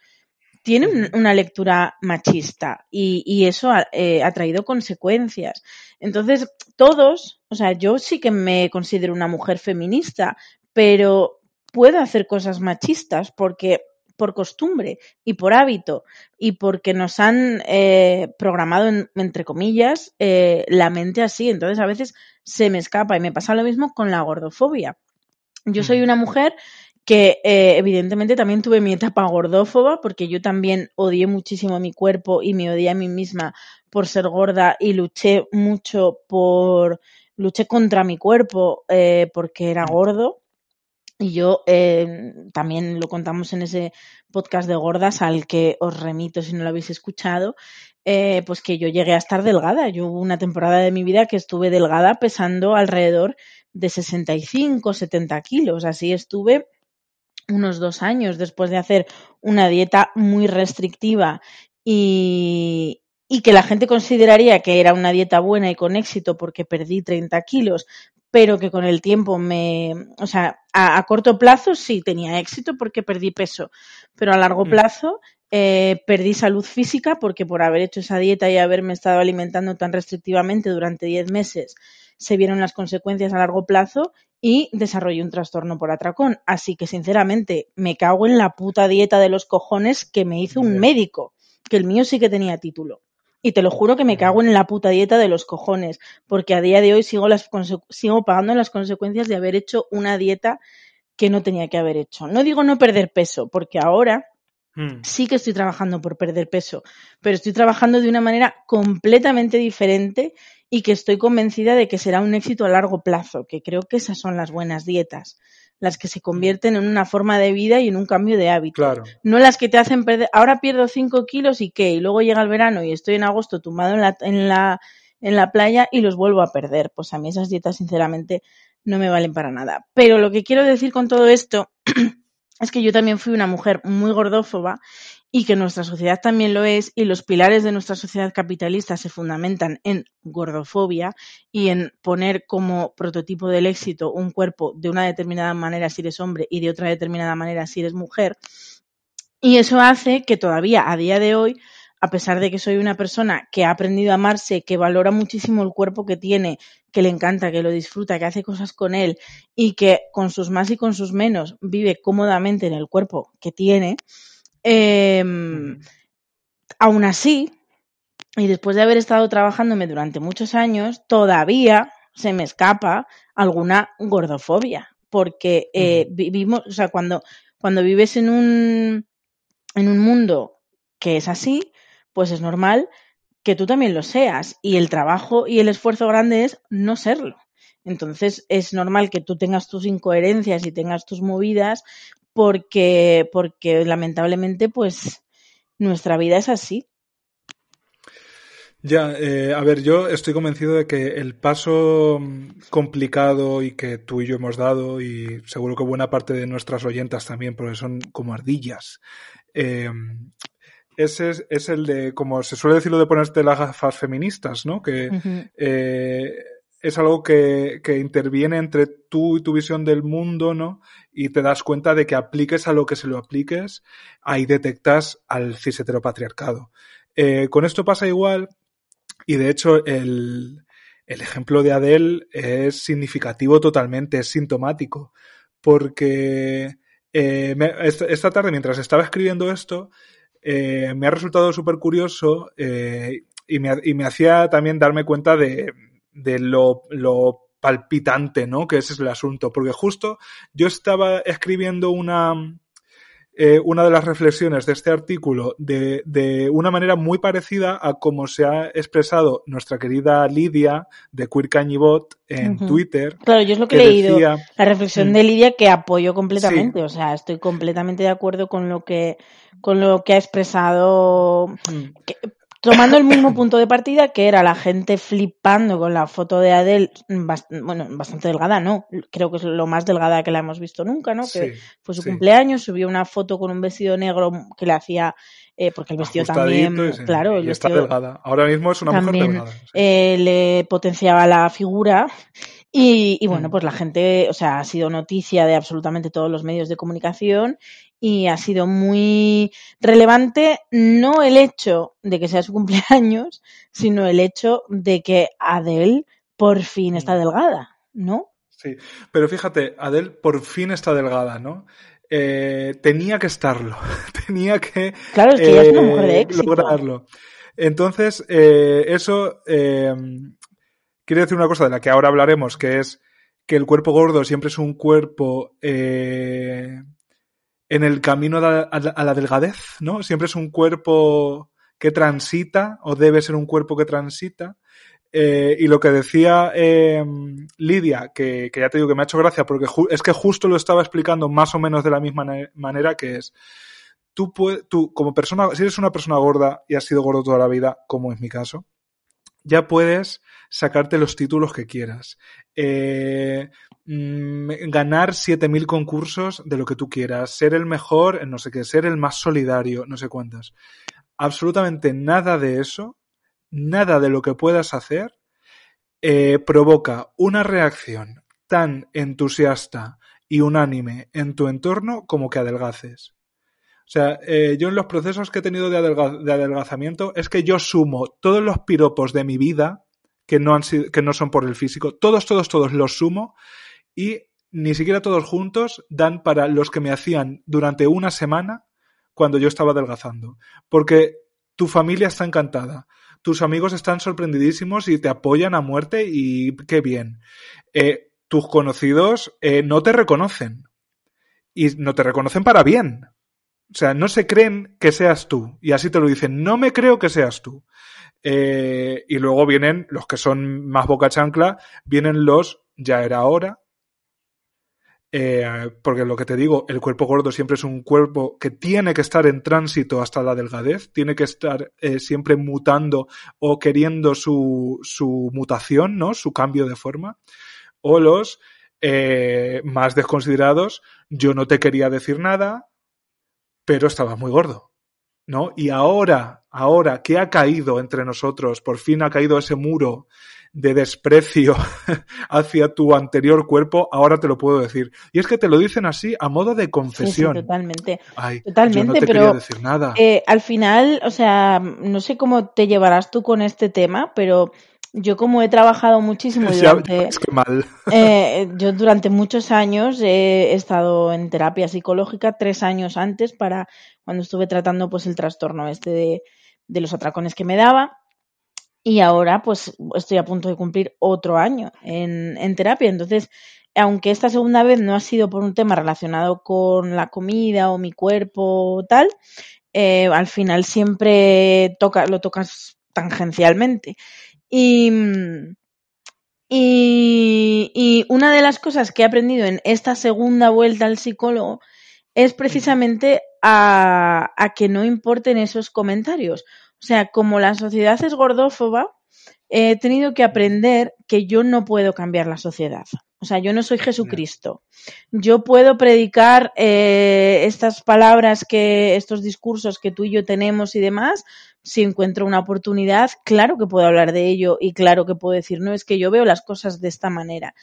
tiene un- una lectura machista y, y eso ha, eh, ha traído consecuencias. Entonces, todos, o sea, yo sí que me considero una mujer feminista, pero puedo hacer cosas machistas porque por costumbre y por hábito y porque nos han eh, programado, en- entre comillas, eh, la mente así. Entonces, a veces se me escapa y me pasa lo mismo con la gordofobia. Yo soy una mujer que eh, evidentemente también tuve mi etapa gordófoba porque yo también odié muchísimo mi cuerpo y me odié a mí misma por ser gorda y luché mucho por luché contra mi cuerpo eh, porque era gordo. Y yo eh, también lo contamos en ese podcast de gordas al que os remito si no lo habéis escuchado eh, pues que yo llegué a estar delgada. Yo hubo una temporada de mi vida que estuve delgada pesando alrededor de 65 70 kilos. Así estuve unos dos años después de hacer una dieta muy restrictiva y, y que la gente consideraría que era una dieta buena y con éxito porque perdí 30 kilos, pero que con el tiempo me, o sea, a, a corto plazo sí tenía éxito porque perdí peso, pero a largo Mm. plazo eh, perdí salud física porque por haber hecho esa dieta y haberme estado alimentando tan restrictivamente durante 10 meses se vieron las consecuencias a largo plazo y desarrollé un trastorno por atracón. Así que, sinceramente, me cago en la puta dieta de los cojones que me hizo un médico, que el mío sí que tenía título. Y te lo juro que me cago en la puta dieta de los cojones, porque a día de hoy sigo, las sigo pagando las consecuencias de haber hecho una dieta que no tenía que haber hecho. No digo no perder peso, porque ahora mm. sí que estoy trabajando por perder peso, pero estoy trabajando de una manera completamente diferente y que estoy convencida de que será un éxito a largo plazo, que creo que esas son las buenas dietas las que se convierten en una forma de vida y en un cambio de hábito. Claro. No las que te hacen perder, ahora pierdo 5 kilos y qué, y luego llega el verano y estoy en agosto tumbado en la, en la, en la playa y los vuelvo a perder. Pues a mí esas dietas, sinceramente, no me valen para nada. Pero lo que quiero decir con todo esto es que yo también fui una mujer muy gordófoba y que nuestra sociedad también lo es y los pilares de nuestra sociedad capitalista se fundamentan en gordofobia y en poner como prototipo del éxito un cuerpo de una determinada manera si eres hombre y de otra determinada manera si eres mujer. Y eso hace que todavía a día de hoy a pesar de que soy una persona que ha aprendido a amarse, que valora muchísimo el cuerpo que tiene, que le encanta, que lo disfruta, que hace cosas con él y que con sus más y con sus menos vive cómodamente en el cuerpo que tiene, em, aún así, y después de haber estado trabajándome durante muchos años, todavía se me escapa alguna gordofobia, porque eh, vivimos, o sea, cuando, cuando vives en un, en un mundo que es así, pues es normal que tú también lo seas. Y el trabajo y el esfuerzo grande es no serlo. Entonces es normal que tú tengas tus incoherencias y tengas tus movidas porque, porque lamentablemente pues nuestra vida es así. Ya, eh, a ver, yo estoy convencido de que el paso complicado y que tú y yo hemos dado, y seguro que buena parte de nuestras oyentas también, porque son como ardillas, eh, ese es, el de, como se suele decir, lo de ponerte las gafas feministas, ¿no? Que eh, es algo que, que, interviene entre tú y tu visión del mundo, ¿no? Y te das cuenta de que apliques a lo que se lo apliques, ahí detectas al cis heteropatriarcado. Eh, con esto pasa igual, y de hecho el, el ejemplo de Adele es significativo totalmente, es sintomático, porque eh, esta tarde, mientras estaba escribiendo esto, eh, me ha resultado súper curioso eh, y, me, y, me, hacía también darme cuenta de, de lo, lo, palpitante, ¿no? Que ese es el asunto. Porque justo yo estaba escribiendo una, eh, una de las reflexiones de este artículo de, de, una manera muy parecida a como se ha expresado nuestra querida Lidia de Queer Cañibot en Twitter. Claro, yo es lo que, he leído. La reflexión mm. de Lidia que apoyo completamente. O sea, estoy completamente de acuerdo con lo que, con lo que ha expresado. Mm tomando el mismo punto de partida, que era la gente flipando con la foto de Adele, bueno, bastante delgada, ¿no? Creo que es lo más delgada que la hemos visto nunca, ¿no? que fue su cumpleaños, subió una foto con un vestido negro que le hacía, eh, porque el vestido también, claro, el está delgada. Ahora mismo es una mujer delgada. Eh, le potenciaba la figura y, bueno, mm. pues la gente, o sea, ha sido noticia de absolutamente todos los medios de comunicación y ha sido muy relevante no el hecho de que sea su cumpleaños, sino el hecho de que Adele por fin está mm. delgada, ¿no? Sí, pero fíjate, Adele por fin está delgada, ¿no? Eh, tenía que estarlo, tenía que, claro, es que ella es una mujer de eh, éxito. lograrlo. Entonces, eh, eso quiere decir una cosa de la que ahora hablaremos, que es que el cuerpo gordo siempre es un cuerpo en el camino a la, delgadez, ¿no? Siempre es un cuerpo que transita, o debe ser un cuerpo que transita. Eh, y lo que decía eh, Lidia, que, ya te digo que me ha hecho gracia, porque es que justo lo estaba explicando más o menos de la misma manera, que es, tú, tú como persona, si eres una persona gorda y has sido gordo toda la vida, como es mi caso, ya puedes sacarte los títulos que quieras. Eh, mm, ganar 7.000 concursos de lo que tú quieras, ser el mejor, no sé qué, ser el más solidario, no sé cuántas. Absolutamente nada de eso, nada de lo que puedas hacer, eh, provoca una reacción tan entusiasta y unánime en tu entorno como que adelgaces. O sea, eh, yo en los procesos que he tenido de, adelgazamiento es que yo sumo todos los piropos de mi vida que no, han sido, que no son por el físico. Todos, todos, todos los sumo y ni siquiera todos juntos dan para los que me hacían durante una semana cuando yo estaba adelgazando. Porque tu familia está encantada, tus amigos están sorprendidísimos y te apoyan a muerte y qué bien. Eh, tus conocidos eh, no te reconocen. Y no te reconocen para bien. O sea, no se creen que seas tú. Y así te lo dicen, no me creo que seas tú. Eh, y luego vienen los que son más boca chancla, vienen los ya era hora, eh, porque lo que te digo, el cuerpo gordo siempre es un cuerpo que tiene que estar en tránsito hasta la delgadez, tiene que estar eh, siempre mutando o queriendo su, su, mutación, ¿no? Su cambio de forma. O los eh, más desconsiderados, yo no te quería decir nada, pero estaba muy gordo. ¿No? Y ahora, ahora que ha caído entre nosotros, por fin ha caído ese muro de desprecio hacia tu anterior cuerpo, ahora te lo puedo decir. Y es que te lo dicen así a modo de confesión. Sí, sí, totalmente. Ay, totalmente, yo no te pero quería decir nada. eh, al final, o sea, no sé cómo te llevarás tú con este tema, pero yo como he trabajado muchísimo durante, es que mal. eh, yo durante muchos años he estado en terapia psicológica, tres años antes para cuando estuve tratando pues el trastorno este de, de los atracones que me daba. Y ahora pues estoy a punto de cumplir otro año en, en terapia. Entonces, aunque esta segunda vez no ha sido por un tema relacionado con la comida o mi cuerpo o tal, eh, al final siempre toca, lo tocas tangencialmente. Y, mm, y, y una de las cosas que he aprendido en esta segunda vuelta al psicólogo es precisamente a, a que no importen esos comentarios. O sea, como la sociedad es gordófoba, he tenido que aprender que yo no puedo cambiar la sociedad. O sea, yo no soy Jesucristo. Yo puedo predicar eh, estas palabras que, estos discursos que tú y yo tenemos y demás. Si encuentro una oportunidad, claro que puedo hablar de ello y claro que puedo decir, no, es que yo veo las cosas de esta manera.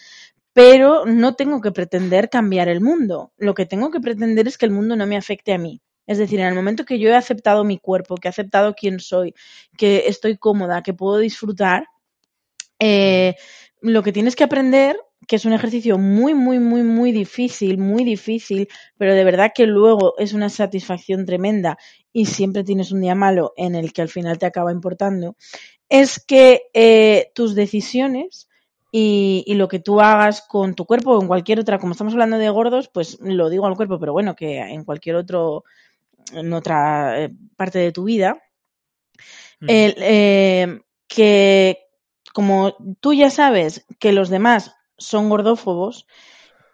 Pero no tengo que pretender cambiar el mundo. Lo que tengo que pretender es que el mundo no me afecte a mí. Es decir, en el momento que yo he aceptado mi cuerpo, que he aceptado quién soy, que estoy cómoda, que puedo disfrutar, eh, lo que tienes que aprender, que es un ejercicio muy, muy, muy, muy difícil, muy difícil, pero de verdad que luego es una satisfacción tremenda y siempre tienes un día malo en el que al final te acaba importando, es que eh, tus decisiones y, y, lo que tú hagas con tu cuerpo o en cualquier otra, como estamos hablando de gordos, pues lo digo al cuerpo, pero bueno, que en cualquier otro, en otra eh, parte de tu vida, Mm. el, eh, que como tú ya sabes que los demás son gordófobos,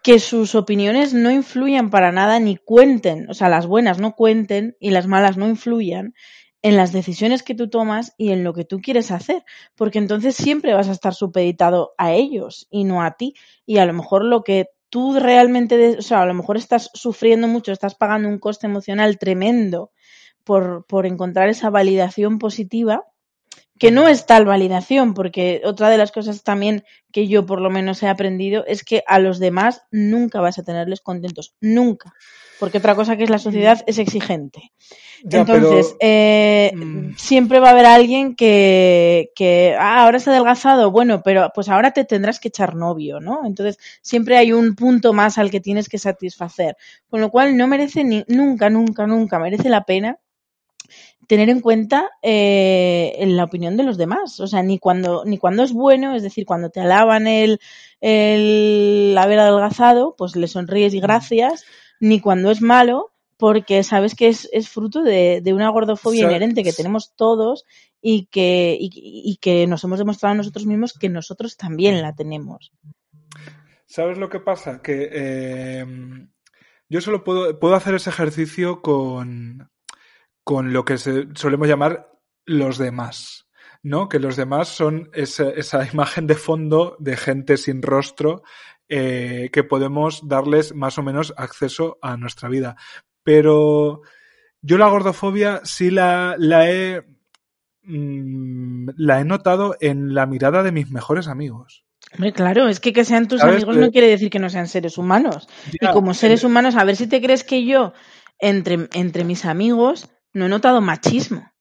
que sus opiniones no influyan para nada ni cuenten, o sea, las buenas no cuenten y las malas no influyan en las decisiones que tú tomas y en lo que tú quieres hacer, porque entonces siempre vas a estar supeditado a ellos y no a ti. Y a lo mejor lo que tú realmente, o sea, a lo mejor estás sufriendo mucho, estás pagando un coste emocional tremendo por, por encontrar esa validación positiva, que no es tal validación, porque otra de las cosas también que yo por lo menos he aprendido es que a los demás nunca vas a tenerles contentos, nunca, porque otra cosa que es la sociedad es exigente. Ya, Entonces, pero- eh, Mm. siempre va a haber alguien que, que, ah, ahora has adelgazado, bueno, pero pues ahora te tendrás que echar novio, ¿no? Entonces, siempre hay un punto más al que tienes que satisfacer. Con lo cual, no merece ni, nunca, nunca, nunca merece la pena tener en cuenta eh, en la opinión de los demás. O sea, ni cuando, ni cuando es bueno, es decir, cuando te alaban el, el haber adelgazado, pues le sonríes y gracias, ni cuando es malo, porque sabes que es, es fruto de, de una gordofobia inherente que tenemos todos y que, y, y que nos hemos demostrado a nosotros mismos que nosotros también la tenemos. ¿Sabes lo que pasa? Que eh, yo solo puedo, puedo hacer ese ejercicio con, con lo que se, solemos llamar los demás, ¿no? Que los demás son esa, esa imagen de fondo de gente sin rostro eh, que podemos darles más o menos acceso a nuestra vida. Pero yo la gordofobia sí la, la he mm, la he notado en la mirada de mis mejores amigos. Hombre, claro, es que que sean tus ¿Sabes? amigos no quiere decir que no sean seres humanos. Y como seres humanos, a ver si te crees que yo, entre, entre mis amigos, no he notado machismo.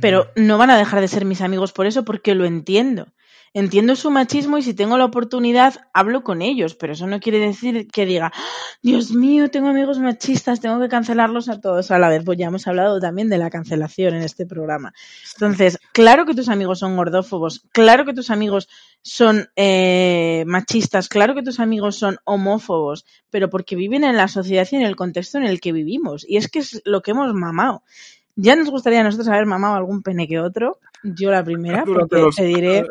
Pero no van a dejar de ser mis amigos por eso, porque lo entiendo. Entiendo su machismo y si tengo la oportunidad hablo con ellos, pero eso no quiere decir que diga, "Ah, Dios mío, tengo amigos machistas, tengo que cancelarlos a todos a la vez. Pues ya hemos hablado también de la cancelación en este programa. Entonces, claro que tus amigos son gordófobos, claro que tus amigos son eh, machistas, claro que tus amigos son homófobos, pero porque viven en la sociedad y en el contexto en el que vivimos. Y es que es lo que hemos mamado. Ya nos gustaría a nosotros haber mamado algún pene que otro. Yo la primera, Durante porque los- te diré, eh,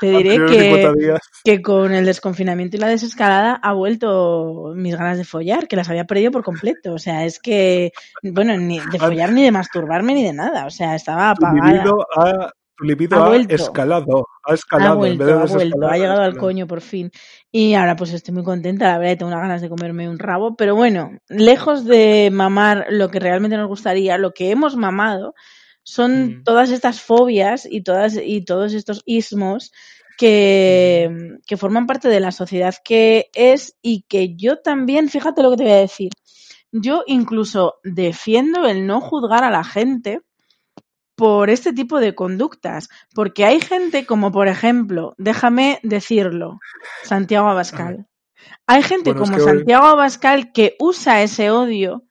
te diré que, 50 días. que con el desconfinamiento y la desescalada ha vuelto mis ganas de follar, que las había perdido por completo. O sea, es que, bueno, ni de follar, ni de masturbarme, ni de nada. O sea, estaba Tu apagada. libido ha, tu libido Ha ha escalado. Ha Ha escalado. en vuelto, vez de ha vuelto, ha llegado al coño por fin. Y ahora pues estoy muy contenta, la verdad, tengo unas ganas de comerme un rabo. Pero bueno, lejos de mamar lo que realmente nos gustaría, lo que hemos mamado son Mm. todas estas fobias y, todas, y todos estos ismos que, que forman parte de la sociedad que es y que yo también, fíjate lo que te voy a decir, yo incluso defiendo el no juzgar a la gente por este tipo de conductas, porque hay gente como por ejemplo, déjame decirlo, Santiago Abascal. Hay gente Bueno, es como hoy- Santiago Abascal que usa ese odio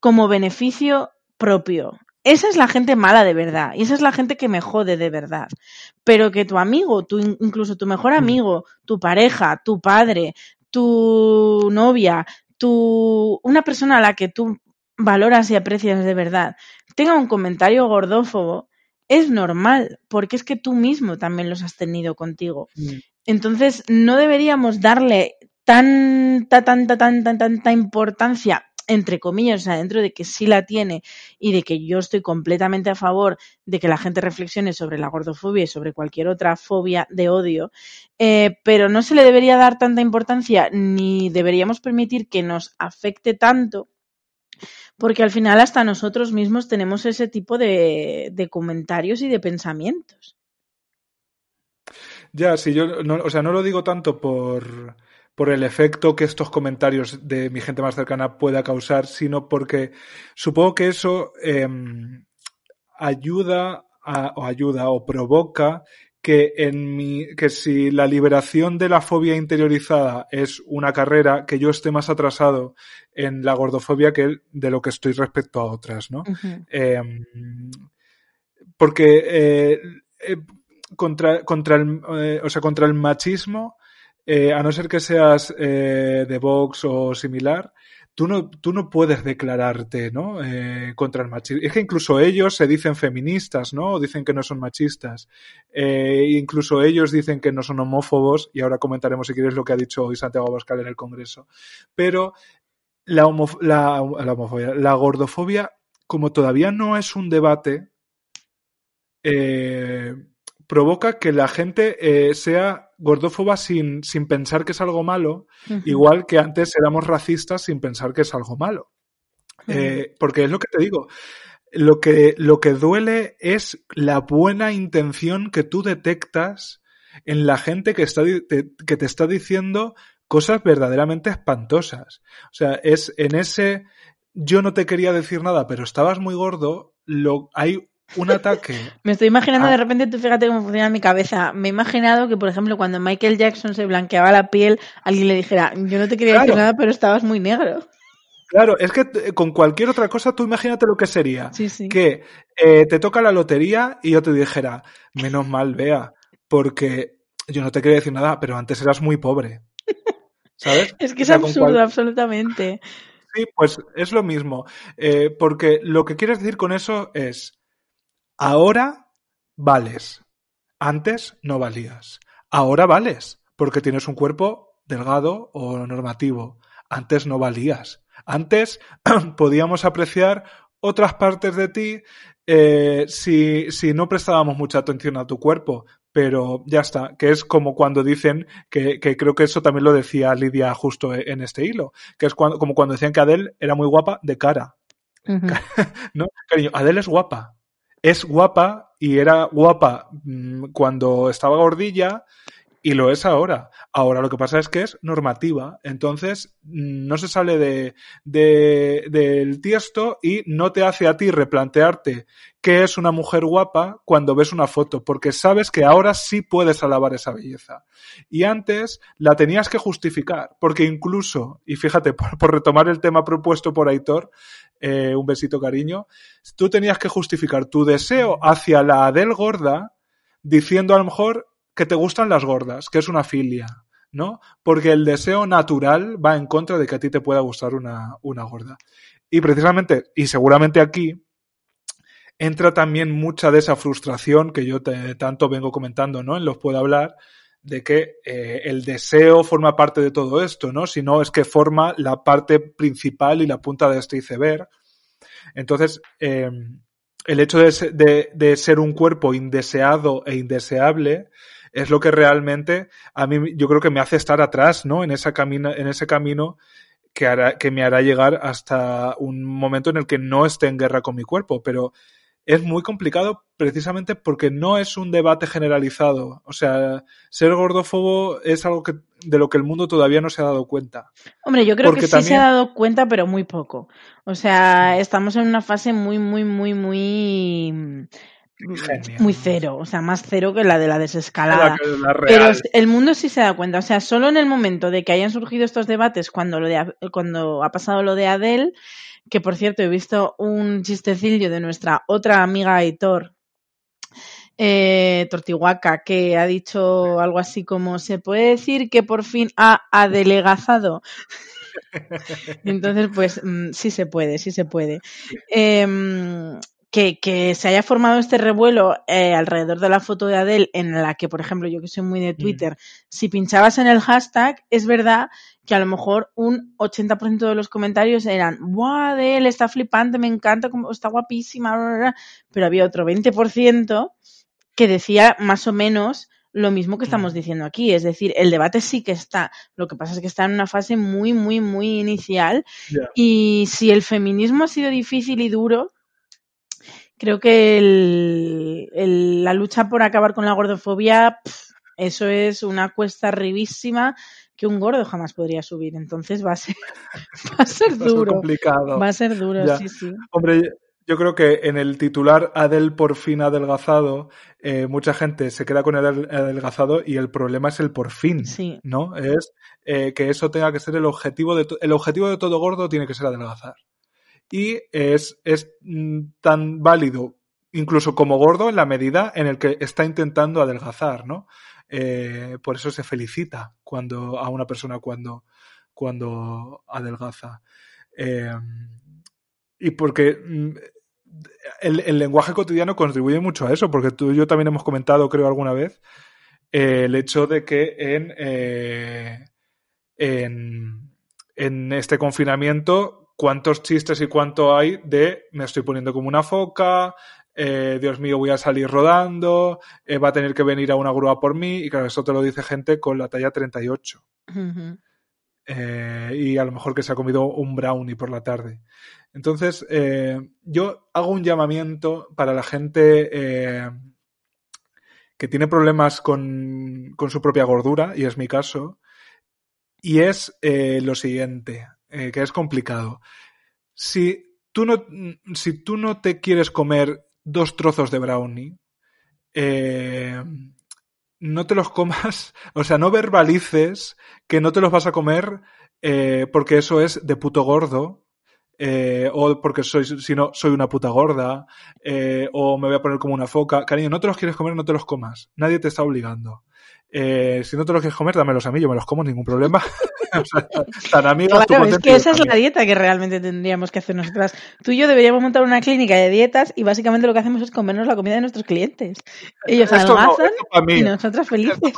como beneficio propio. Esa es la gente mala de verdad y esa es la gente que me jode de verdad. Pero que tu amigo, tu, incluso tu mejor amigo, tu pareja, tu padre, tu novia, tu, una persona a la que tú valoras y aprecias de verdad, tenga un comentario gordófobo, es normal, porque es que tú mismo también los has tenido contigo. Mm. Entonces, no deberíamos darle tanta, tanta, tanta, tanta importancia, entre comillas, o sea, dentro de que sí la tiene y de que yo estoy completamente a favor de que la gente reflexione sobre la gordofobia y sobre cualquier otra fobia de odio, eh, pero no se le debería dar tanta importancia ni deberíamos permitir que nos afecte tanto. Porque al final hasta nosotros mismos tenemos ese tipo de, de comentarios y de pensamientos. Ya, sí, yo no, o sea, no lo digo tanto por, por el efecto que estos comentarios de mi gente más cercana pueda causar, sino porque supongo que eso eh, ayuda o ayuda o provoca que en mi, que si la liberación de la fobia interiorizada es una carrera, que yo esté más atrasado en la gordofobia que de lo que estoy respecto a otras, ¿no? Eh, porque eh, eh, contra, contra, el, eh, o sea, contra el machismo, a no ser que seas de Vox o similar, tú no, tú no puedes declararte ¿no? Eh, contra el machismo. Es que incluso ellos se dicen feministas, ¿no? O dicen que no son machistas. Eh, incluso ellos dicen que no son homófobos, y ahora comentaremos si quieres lo que ha dicho hoy Santiago Abascal en el Congreso. Pero la, la gordofobia, como todavía no es un debate, eh, provoca que la gente eh, sea gordófoba sin, sin, pensar que es algo malo, uh -huh. igual que antes éramos racistas sin pensar que es algo malo. Uh -huh. eh, porque es lo que te digo, lo que, lo que duele es la buena intención que tú detectas en la gente que, está, te, que te está diciendo cosas verdaderamente espantosas. O sea, es en ese yo no te quería decir nada, pero estabas muy gordo, lo, hay un ataque. Me estoy imaginando ah. de repente, tú fíjate cómo funciona mi cabeza. Me he imaginado que, por ejemplo, cuando Michael Jackson se blanqueaba la piel, alguien le dijera, yo no te quería claro. decir nada, pero estabas muy negro. Claro, es que con cualquier otra cosa, tú imagínate lo que sería. Sí, sí. Que eh, te toca la lotería y yo te dijera, menos mal, vea, porque yo no te quería decir nada, pero antes eras muy pobre. ¿Sabes? es que es o sea, absurdo, cual... absolutamente. Sí, pues es lo mismo. Eh, porque lo que quieres decir con eso es, ahora vales, antes no valías. Ahora vales, porque tienes un cuerpo delgado o normativo. Antes no valías. Antes podíamos apreciar otras partes de ti eh, si, si, no prestábamos mucha atención a tu cuerpo. Pero ya está, que es como cuando dicen, que, que creo que eso también lo decía Lidia justo en este hilo, que es cuando, como cuando decían que Adele era muy guapa de cara. Uh -huh. ¿No? Cariño, Adele es guapa. Es guapa y era guapa mmm, cuando estaba gordilla y lo es ahora. Ahora lo que pasa es que es normativa. Entonces, no se sale de, de, del tiesto y no te hace a ti replantearte qué es una mujer guapa cuando ves una foto, porque sabes que ahora sí puedes alabar esa belleza. Y antes la tenías que justificar, porque incluso, y fíjate, por, por retomar el tema propuesto por Aitor, eh, un besito cariño, tú tenías que justificar tu deseo hacia la Adel gorda diciendo a lo mejor que te gustan las gordas, que es una filia, ¿no? Porque el deseo natural va en contra de que a ti te pueda gustar una, una gorda. Y precisamente, y seguramente aquí, entra también mucha de esa frustración que yo tanto vengo comentando, ¿no? En los puedo hablar, de que eh, el deseo forma parte de todo esto, ¿no? Si no, es que forma la parte principal y la punta de este iceberg. Entonces, eh, el hecho de, de, ser un cuerpo indeseado e indeseable es lo que realmente a mí yo creo que me hace estar atrás, ¿no? En, esa camina, en ese camino que, hará, que me hará llegar hasta un momento en el que no esté en guerra con mi cuerpo, pero es muy complicado precisamente porque no es un debate generalizado. O sea, ser gordófobo es algo que, de lo que el mundo todavía no se ha dado cuenta. Hombre, yo creo porque que sí también... se ha dado cuenta, pero muy poco. O sea, estamos en una fase muy, muy, muy, muy Genial. muy cero, o sea, más cero que la de la desescalada. La Pero el mundo sí se da cuenta, o sea, solo en el momento de que hayan surgido estos debates, cuando, lo de, cuando ha pasado lo de Adele, que por cierto he visto un chistecillo de nuestra otra amiga Aitor, eh, Tortihuaca, que ha dicho algo así como, ¿se puede decir que por fin ha adelegazado? Entonces, pues sí se puede, sí se puede. Eh, que, que, se haya formado este revuelo eh, alrededor de la foto de Adele, en la que, por ejemplo, yo que soy muy de Twitter, mm. si pinchabas en el hashtag, es verdad que a lo mejor un 80% de los comentarios eran, ¡buah, Adele, está flipante, me encanta, está guapísima! Bla, bla, bla. Pero había otro 20% que decía más o menos lo mismo que estamos diciendo aquí. Es decir, el debate sí que está. Lo que pasa es que está en una fase muy, muy, muy inicial. Yeah. Y si el feminismo ha sido difícil y duro, creo que el, el, la lucha por acabar con la gordofobia, pff, eso es una cuesta arribísima que un gordo jamás podría subir. Entonces va a ser, va a ser Va a ser duro. complicado. Va a ser duro, Ya. sí, sí. Hombre, yo creo que en el titular Adel por fin adelgazado, eh, mucha gente se queda con el adelgazado y el problema es el por fin, Sí. ¿no? Es eh, que eso tenga que ser el objetivo de el objetivo de todo gordo tiene que ser adelgazar. Y es, es mm, tan válido incluso como gordo en la medida en el que está intentando adelgazar, ¿no? Eh, por eso se felicita cuando a una persona cuando, cuando adelgaza. Eh, y porque mm, el, el, lenguaje cotidiano contribuye mucho a eso, porque tú y yo también hemos comentado, creo, alguna vez, eh, el hecho de que en, en, en, este confinamiento, cuántos chistes y cuánto hay de me estoy poniendo como una foca, eh, Dios mío, voy a salir rodando, eh, va a tener que venir a una grúa por mí, y claro, eso te lo dice gente con la talla 38. Uh -huh. Eh, y a lo mejor que se ha comido un brownie por la tarde. Entonces, yo hago un llamamiento para la gente que tiene problemas con, con, su propia gordura, y es mi caso, y es lo siguiente, eh, que es complicado. Si tú, no, si tú no te quieres comer dos trozos de brownie, eh, no te los comas, o sea, no verbalices que no te los vas a comer eh, porque eso es de puto gordo, o porque soy, si no, soy una puta gorda, o me voy a poner como una foca. Cariño, no te los quieres comer, no te los comas. Nadie te está obligando. Eh, si no te los quieres comer, dámelos a mí, yo me los como, ningún problema. o sea, tan amigas, claro, es que esa es la dieta que realmente tendríamos que hacer nosotras. Tú y yo deberíamos montar una clínica de dietas y básicamente lo que hacemos es comernos la comida de nuestros clientes. Ellos esto no, y nosotras felices.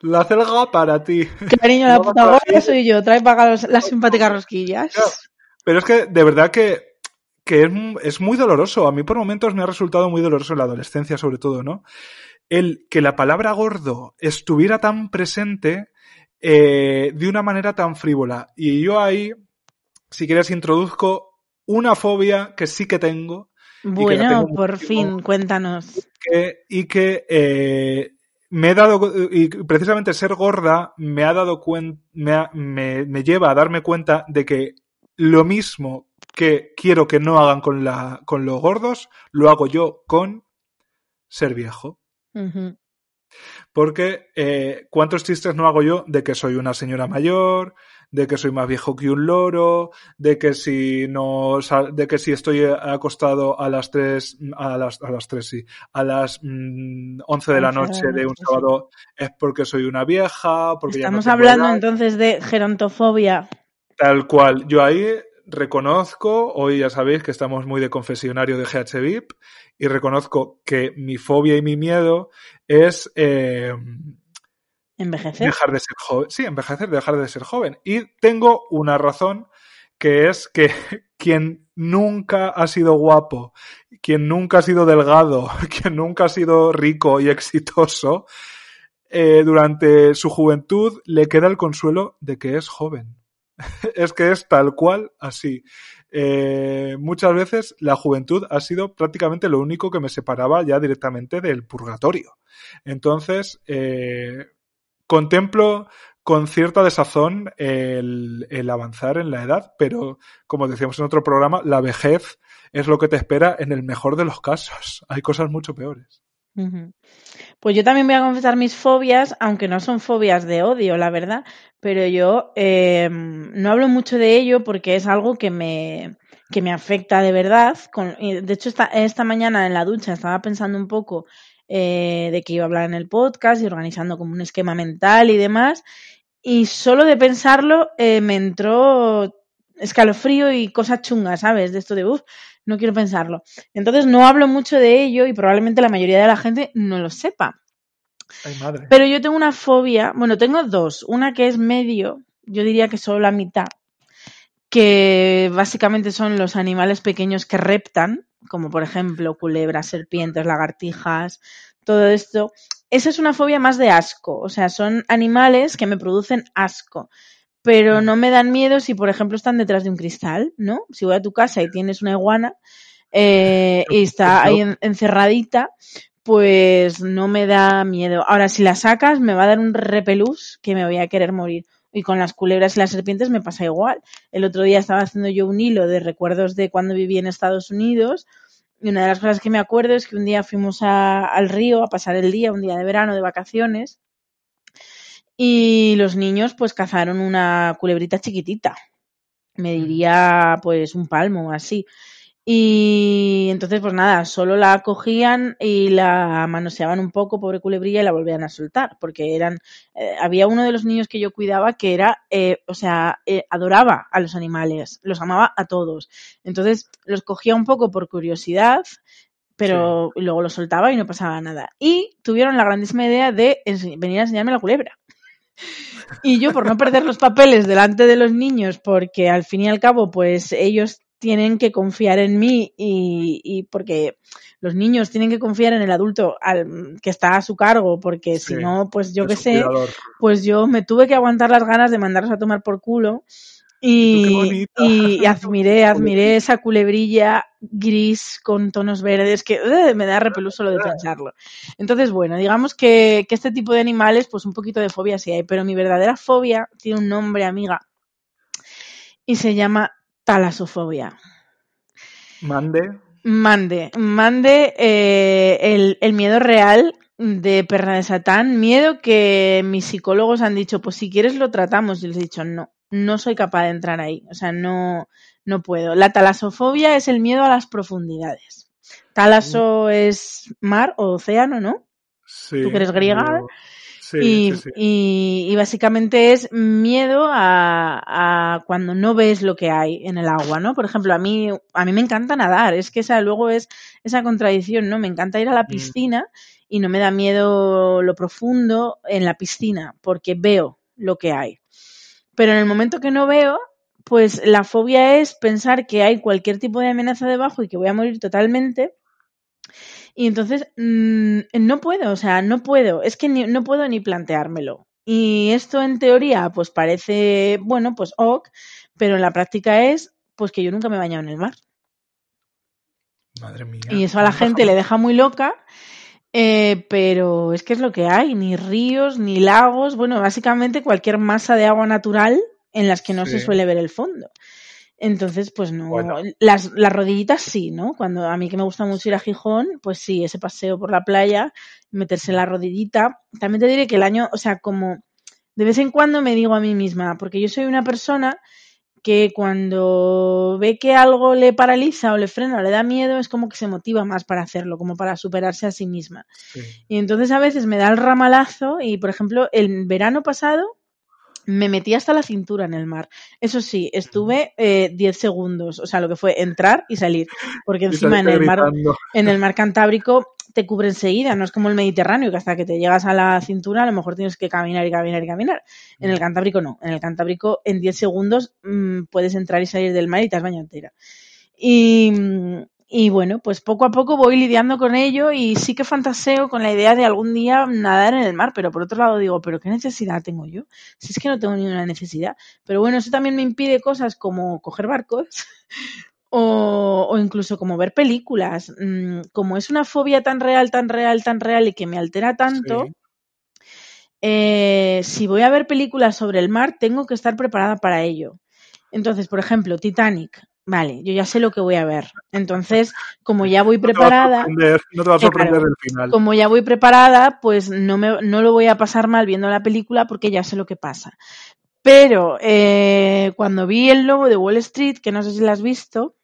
La celga para ti. Cariño, la puta gorda soy yo. Trae para las simpáticas rosquillas. Claro. Pero es que, de verdad que, que es, es, muy doloroso. A mí por momentos me ha resultado muy doloroso en la adolescencia, sobre todo, ¿no? El que la palabra gordo estuviera tan presente eh, de una manera tan frívola. Y yo ahí, si quieres, introduzco una fobia que sí que tengo. Bueno, que tengo por fin, cuéntanos. Que, y que eh, me he dado, y precisamente ser gorda me ha dado cuenta, me, me, me lleva a darme cuenta de que lo mismo que quiero que no hagan con, la, con los gordos, lo hago yo con ser viejo. Porque eh, cuántos chistes no hago yo de que soy una señora mayor, de que soy más viejo que un loro, de que si no de que si estoy acostado a las tres a las a las tres sí, a las mm, 11 de la 11 de la noche de un sábado es porque soy una vieja, porque ya no Estamos tengo hablando edad. entonces de gerontofobia. Tal cual. Yo ahí reconozco, hoy ya sabéis que estamos muy de confesionario de GHVIP, y reconozco que mi fobia y mi miedo es eh, Envejecer. dejar de ser joven. Sí, envejecer, dejar de ser joven. Y tengo una razón que es que quien nunca ha sido guapo, quien nunca ha sido delgado, quien nunca ha sido rico y exitoso, eh, durante su juventud le queda el consuelo de que es joven. es que es tal cual así. Eh, muchas veces la juventud ha sido prácticamente lo único que me separaba ya directamente del purgatorio. Entonces, eh, contemplo con cierta desazón el, el avanzar en la edad, pero como decíamos en otro programa, la vejez es lo que te espera en el mejor de los casos. Hay cosas mucho peores. Pues yo también voy a confesar mis fobias, aunque no son fobias de odio, la verdad, pero yo eh, no hablo mucho de ello porque es algo que me, que me afecta de verdad. Con, de hecho, esta, esta mañana en la ducha estaba pensando un poco eh, de que iba a hablar en el podcast y organizando como un esquema mental y demás, y solo de pensarlo eh, me entró escalofrío y cosas chungas, ¿sabes? De esto de, uff, no quiero pensarlo. Entonces no hablo mucho de ello y probablemente la mayoría de la gente no lo sepa. Ay, madre. Pero yo tengo una fobia, bueno, tengo dos. Una que es medio, yo diría que solo la mitad, que básicamente son los animales pequeños que reptan, como por ejemplo culebras, serpientes, lagartijas, todo esto. Esa es una fobia más de asco, o sea, son animales que me producen asco pero no me dan miedo si, por ejemplo, están detrás de un cristal, ¿no? Si voy a tu casa y tienes una iguana eh, y está ahí en- encerradita, pues no me da miedo. Ahora, si la sacas, me va a dar un repelús que me voy a querer morir. Y con las culebras y las serpientes me pasa igual. El otro día estaba haciendo yo un hilo de recuerdos de cuando viví en Estados Unidos. Y una de las cosas que me acuerdo es que un día fuimos a- al río a pasar el día, un día de verano, de vacaciones. Y los niños pues cazaron una culebrita chiquitita. Me diría pues un palmo o así. Y entonces pues nada, solo la cogían y la manoseaban un poco, pobre culebrilla, y la volvían a soltar. Porque eran, eh, había uno de los niños que yo cuidaba que era, eh, o sea, eh, adoraba a los animales, los amaba a todos. Entonces los cogía un poco por curiosidad, pero luego los soltaba y no pasaba nada. Y tuvieron la grandísima idea de venir a enseñarme la culebra. Y yo, por no perder los papeles delante de los niños, porque al fin y al cabo, pues ellos tienen que confiar en mí y, y porque los niños tienen que confiar en el adulto al, que está a su cargo, porque Sí, si no, pues yo qué sé, pues yo me tuve que aguantar las ganas de mandarlos a tomar por culo. Y admiré, admiré esa culebrilla gris con tonos verdes que ugh, me da repelús solo de pensarlo. Entonces, bueno, digamos que, que este tipo de animales, pues un poquito de fobia sí hay, pero mi verdadera fobia tiene un nombre, amiga, y se llama talasofobia. Mande. Mande, mande eh, el, el miedo real de perra de Satán, miedo que mis psicólogos han dicho, pues si quieres lo tratamos, y les he dicho, no, no soy capaz de entrar ahí, o sea, no, no puedo. La talasofobia es el miedo a las profundidades. Talaso es mar o océano, ¿no? Sí, ¿Tú que eres griega? Sí, y, sí, sí. y- y básicamente es miedo a, a cuando no ves lo que hay en el agua, ¿no? Por ejemplo, a mí, a mí me encanta nadar, es que esa luego es esa contradicción, ¿no? Me encanta ir a la Mm. piscina y no me da miedo lo profundo en la piscina, porque veo lo que hay. Pero en el momento que no veo, pues la fobia es pensar que hay cualquier tipo de amenaza debajo y que voy a morir totalmente. Y entonces mmm, no puedo, o sea, no puedo, es que ni, no puedo ni planteármelo. Y esto en teoría pues parece, bueno, pues ok, pero en la práctica es pues que yo nunca me he bañado en el mar. Madre mía. Y eso a la gente le deja muy loca Eh, pero es que es lo que hay, ni ríos, ni lagos, bueno, básicamente cualquier masa de agua natural en las que no se suele ver el fondo. Entonces, pues no, Bueno. las, las rodillitas sí, ¿no? Cuando a mí que me gusta mucho ir a Gijón, pues sí, ese paseo por la playa, meterse la rodillita. También te diré que el año, o sea, como de vez en cuando me digo a mí misma, porque yo soy una persona que cuando ve que algo le paraliza o le frena o le da miedo, es como que se motiva más para hacerlo, como para superarse a sí misma. Sí. Y entonces a veces me da el ramalazo y, por ejemplo, el verano pasado me metí hasta la cintura en el mar. Eso sí, estuve eh, 10 segundos, o sea, lo que fue entrar y salir, porque encima en el mar en el mar Cantábrico te cubre enseguida, no es como el Mediterráneo, que hasta que te llegas a la cintura a lo mejor tienes que caminar y caminar y caminar. En el Cantábrico no, en el Cantábrico en 10 segundos mm, puedes entrar y salir del mar y te has bañado entera. Y, mm, y bueno, pues poco a poco voy lidiando con ello y sí que fantaseo con la idea de algún día nadar en el mar, pero por otro lado digo, pero ¿qué necesidad tengo yo? Si es que no tengo ninguna necesidad. Pero bueno, eso también me impide cosas como coger barcos o, o incluso como ver películas. Mm, Como es una fobia tan real, tan real, tan real y que me altera tanto, Sí. eh, si voy a ver películas sobre el mar, tengo que estar preparada para ello. Entonces, por ejemplo, Titanic. Vale, yo ya sé lo que voy a ver. Entonces, como ya voy No te va a preparada, sorprender, no te va a Claro. sorprender el final. como ya voy preparada, pues no, me, no lo voy a pasar mal viendo la película porque ya sé lo que pasa. Pero eh, cuando vi el lobo de Wall Street, que no sé si la has visto,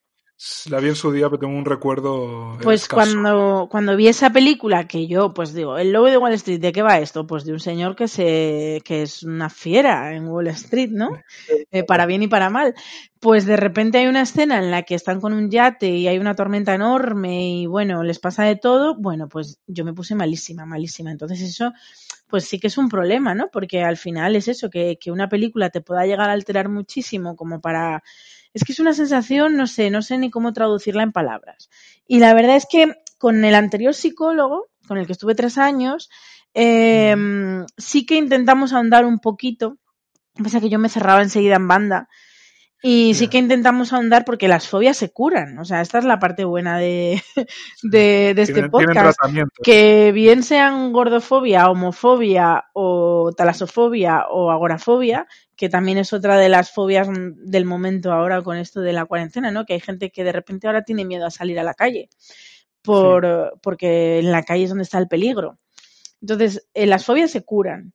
La vi en su día, pero tengo un recuerdo pues escaso. cuando, cuando vi esa película, que yo pues digo, el lobo de Wall Street, ¿de qué va esto? Pues de un señor que se que es una fiera en Wall Street, ¿no? Eh, para bien y para mal. Pues de repente hay una escena en la que están con un yate y hay una tormenta enorme y bueno, les pasa de todo. Bueno, pues yo me puse malísima, malísima. Entonces eso, pues sí que es un problema, ¿no? Porque al final es eso, que, que una película te pueda llegar a alterar muchísimo como para... Es que es una sensación, no sé, no sé ni cómo traducirla en palabras. Y la verdad es que con el anterior psicólogo, con el que estuve tres años, eh, sí que intentamos ahondar un poquito. Pasa que yo me cerraba enseguida en banda. Y sí que intentamos ahondar porque las fobias se curan. O sea, esta es la parte buena de, de, de este Tienen, podcast. Que bien sean gordofobia, homofobia o talasofobia o agorafobia, que también es otra de las fobias del momento ahora con esto de la cuarentena, ¿no? Que hay gente que de repente ahora tiene miedo a salir a la calle por, porque en la calle es donde está el peligro. Entonces, eh, las fobias se curan,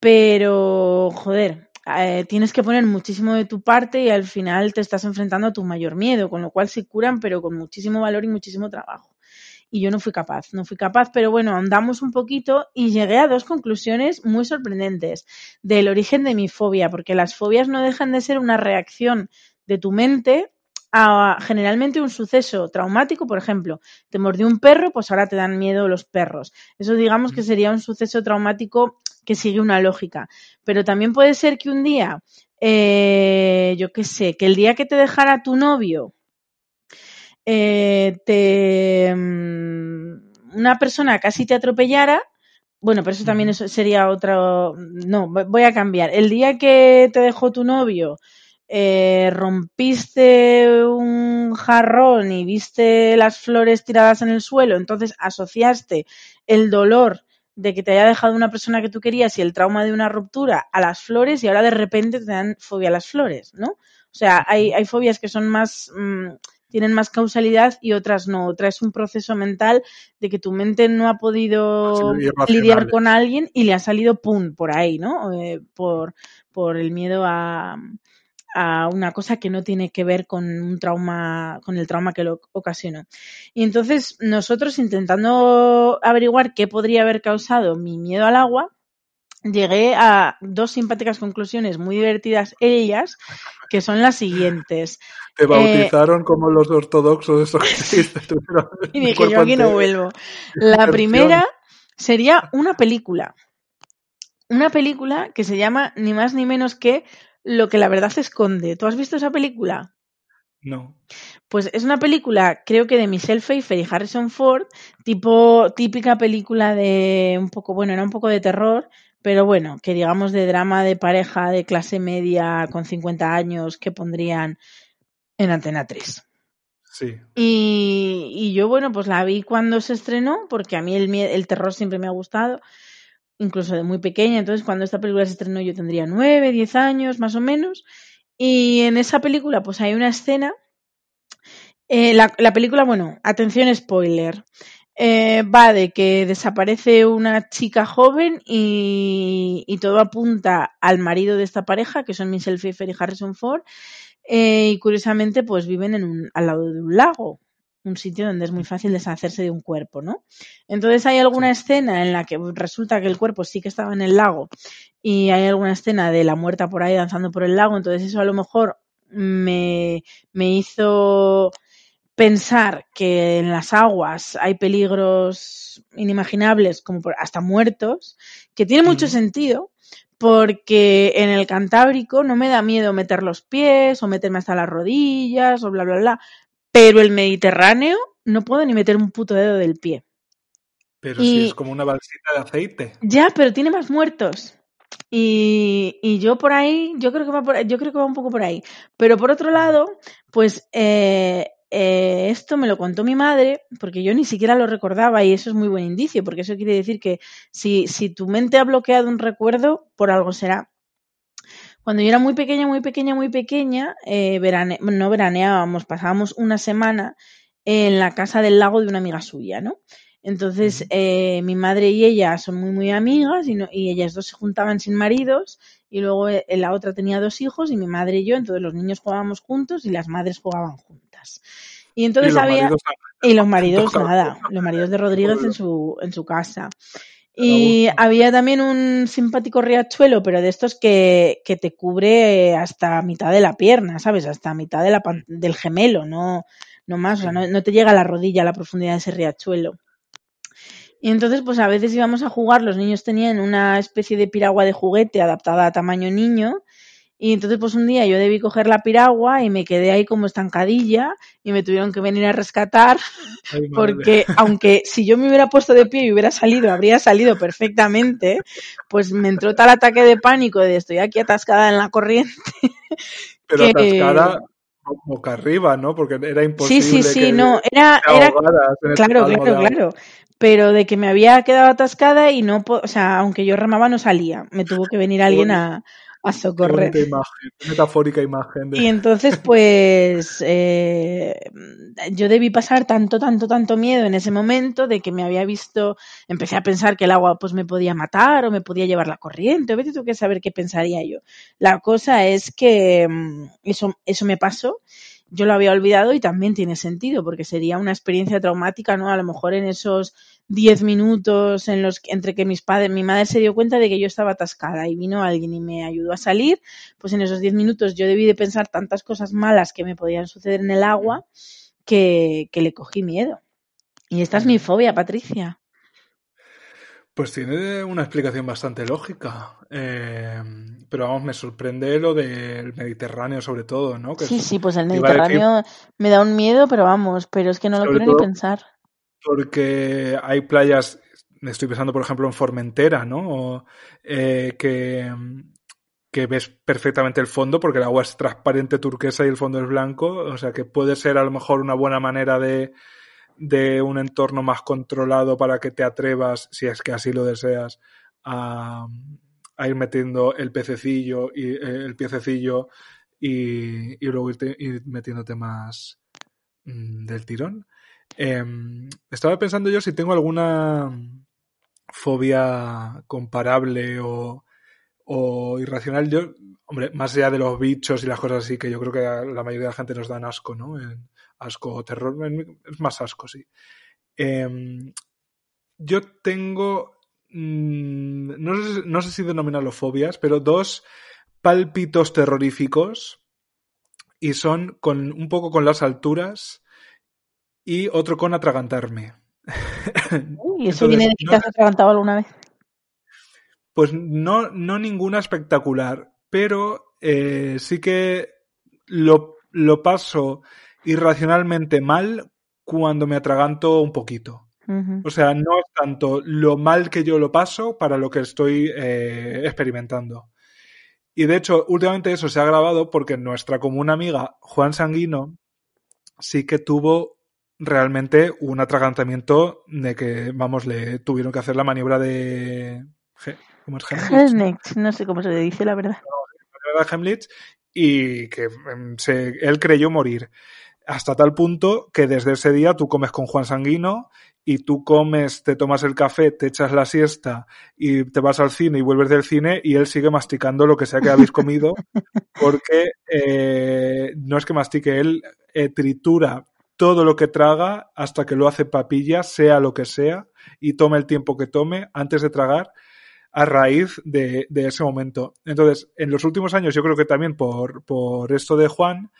pero, joder, eh, tienes que poner muchísimo de tu parte y al final te estás enfrentando a tu mayor miedo, con lo cual se curan, pero con muchísimo valor y muchísimo trabajo. Y yo no fui capaz, no fui capaz, pero bueno, andamos un poquito y llegué a dos conclusiones muy sorprendentes del origen de mi fobia, porque las fobias no dejan de ser una reacción de tu mente a generalmente un suceso traumático, por ejemplo, te mordió un perro, pues ahora te dan miedo los perros. Eso digamos que sería un suceso traumático que sigue una lógica. Pero también puede ser que un día, eh, yo qué sé, que el día que te dejara tu novio, eh, te, mm, una persona casi te atropellara, bueno, pero eso también eso sería otro. No, voy a cambiar. El día que te dejó tu novio, eh, rompiste un jarrón y viste las flores tiradas en el suelo, entonces asociaste el dolor de que te haya dejado una persona que tú querías y el trauma de una ruptura a las flores y ahora de repente te dan fobia a las flores, ¿no? O sea, hay, hay fobias que son más, mmm, tienen más causalidad y otras no. Otra es un proceso mental de que tu mente no ha podido lidiar con alguien y le ha salido pum por ahí, ¿no? Eh, por, por el miedo a, a una cosa que no tiene que ver con un trauma, con el trauma que lo ocasionó. Y entonces nosotros intentando averiguar qué podría haber causado mi miedo al agua, llegué a dos simpáticas conclusiones muy divertidas ellas, que son las siguientes. Te bautizaron eh, como los ortodoxos, eso que hiciste tú. Y dije, yo aquí no vuelvo. La primera sería una película. Una película que se llama ni más ni menos que Lo que la verdad se esconde. ¿Tú has visto esa película? No. Pues es una película, creo que de Michelle Pfeiffer y Harrison Ford, tipo típica película de un poco, bueno, era un poco de terror, pero bueno, que digamos de drama de pareja de clase media con 50 años que pondrían en Antena 3. Sí. Y, y yo, bueno, pues la vi cuando se estrenó, porque a mí el, el terror siempre me ha gustado, incluso de muy pequeña. Entonces, cuando esta película se estrenó, yo tendría nueve, diez años, más o menos. Y en esa película, pues hay una escena. eh, la, la película, bueno, atención, spoiler. Eh, va de que desaparece una chica joven y, y todo apunta al marido de esta pareja, que son Michelle Pfeiffer y Harrison Ford, eh, y curiosamente pues viven en un, al lado de un lago, un sitio donde es muy fácil deshacerse de un cuerpo, ¿no? Entonces hay alguna escena en la que resulta que el cuerpo sí que estaba en el lago y hay alguna escena de la muerta por ahí danzando por el lago, entonces eso a lo mejor me, me hizo pensar que en las aguas hay peligros inimaginables, como por, hasta muertos, que tiene mucho sentido, porque en el Cantábrico no me da miedo meter los pies o meterme hasta las rodillas o bla, bla, bla, pero el Mediterráneo no puedo ni meter un puto dedo del pie. Pero si Y- es como una balsita de aceite. Ya, pero tiene más muertos. Y, y yo por ahí, yo creo que va por, yo creo que va un poco por ahí. Pero por otro lado, pues eh, eh, esto me lo contó mi madre, porque yo ni siquiera lo recordaba, y eso es muy buen indicio, porque eso quiere decir que si, si tu mente ha bloqueado un recuerdo, por algo será. Cuando yo era muy pequeña, muy pequeña, muy pequeña, eh, verane- no veraneábamos, pasábamos una semana en la casa del lago de una amiga suya, ¿no? Entonces, eh, mi madre y ella son muy, muy amigas y, no- y ellas dos se juntaban sin maridos y luego eh, la otra tenía dos hijos y mi madre y yo, entonces los niños jugábamos juntos y las madres jugaban Y entonces y había... maridos Y los maridos, nada, los maridos de Rodríguez en su, en su casa. Y había también un simpático riachuelo, pero de estos que, que te cubre hasta mitad de la pierna, ¿sabes? Hasta mitad de la del gemelo, no, no más, o sea, no, no te llega a la rodilla a la profundidad de ese riachuelo. Y entonces, pues a veces íbamos a jugar, los niños tenían una especie de piragua de juguete adaptada a tamaño niño, y entonces, pues un día yo debí coger la piragua y me quedé ahí como estancadilla y me tuvieron que venir a rescatar Ay, porque aunque si yo me hubiera puesto de pie y hubiera salido, habría salido perfectamente, pues me entró tal ataque de pánico de estoy aquí atascada en la corriente. Pero que- atascada boca arriba, ¿no? Porque era Sí, imposible sí, sí, que no, era, Claro, claro, claro. Pero de que me había quedado atascada y no, o sea, aunque yo remaba no salía. Me tuvo que venir alguien a, a Qué socorrer. bonita imagen, qué metafórica imagen. de- Y entonces, pues, eh, yo debí pasar tanto, tanto, tanto miedo en ese momento de que me había visto, empecé a pensar que el agua pues me podía matar o me podía llevar la corriente, o vete tú que saber qué pensaría yo. La cosa es que mm, eso, eso me pasó, yo lo había olvidado y también tiene sentido, porque sería una experiencia traumática, ¿no? A lo mejor en esos 10 minutos en los que, entre que mis padres, mi madre se dio cuenta de que yo estaba atascada y vino alguien y me ayudó a salir, pues en esos 10 minutos yo debí de pensar tantas cosas malas que me podían suceder en el agua que, que le cogí miedo. Y esta es mi fobia, Patricia. Pues tiene una explicación bastante lógica. Eh, pero vamos, me sorprende lo del Mediterráneo sobre todo, ¿no? Que Sí, es- sí, pues el decir- Mediterráneo me da un miedo, pero vamos, pero es que no lo quiero ni pensar. Porque hay playas, estoy pensando por ejemplo en Formentera, ¿no? Eh, que, que ves perfectamente el fondo porque el agua es transparente turquesa y el fondo es blanco, o sea que puede ser a lo mejor una buena manera de, de un entorno más controlado para que te atrevas, si es que así lo deseas, a, a ir metiendo el pececillo y eh, el piececillo y, y luego irte- ir metiéndote más mm, del tirón. Em, estaba pensando yo si tengo alguna fobia comparable o, o irracional. Yo, hombre, más allá de los bichos y las cosas así, que yo creo que la mayoría de la gente nos dan asco, ¿no? Asco o terror, es más asco, sí. Em, yo tengo, mm, no, sé, no sé si denominarlo fobias, pero dos pálpitos terroríficos y son con un poco con las alturas y otro con atragantarme. Uy, eso Entonces, viene de que no- te has atragantado alguna vez. Pues no, no ninguna espectacular, pero eh, sí que lo, lo paso irracionalmente mal cuando me atraganto un poquito. O sea, no es tanto lo mal que yo lo paso para lo que estoy eh, experimentando. Y de hecho, últimamente eso se ha grabado porque nuestra común amiga Juan Sanguino sí que tuvo realmente un atragantamiento de que, vamos, le tuvieron que hacer la maniobra de... ¿Cómo es Hemlich? No sé cómo se le dice, la verdad. La Hemlich y que em, se, él creyó morir. Hasta tal punto que desde ese día tú comes con Juan Sanguino y tú comes, te tomas el café, te echas la siesta y te vas al cine y vuelves del cine y él sigue masticando lo que sea que habéis comido porque eh, no es que mastique, él eh, tritura todo lo que traga hasta que lo hace papilla, sea lo que sea, y tome el tiempo que tome antes de tragar a raíz de, ese momento. Entonces, en los últimos años, yo creo que también por, por esto de Juan,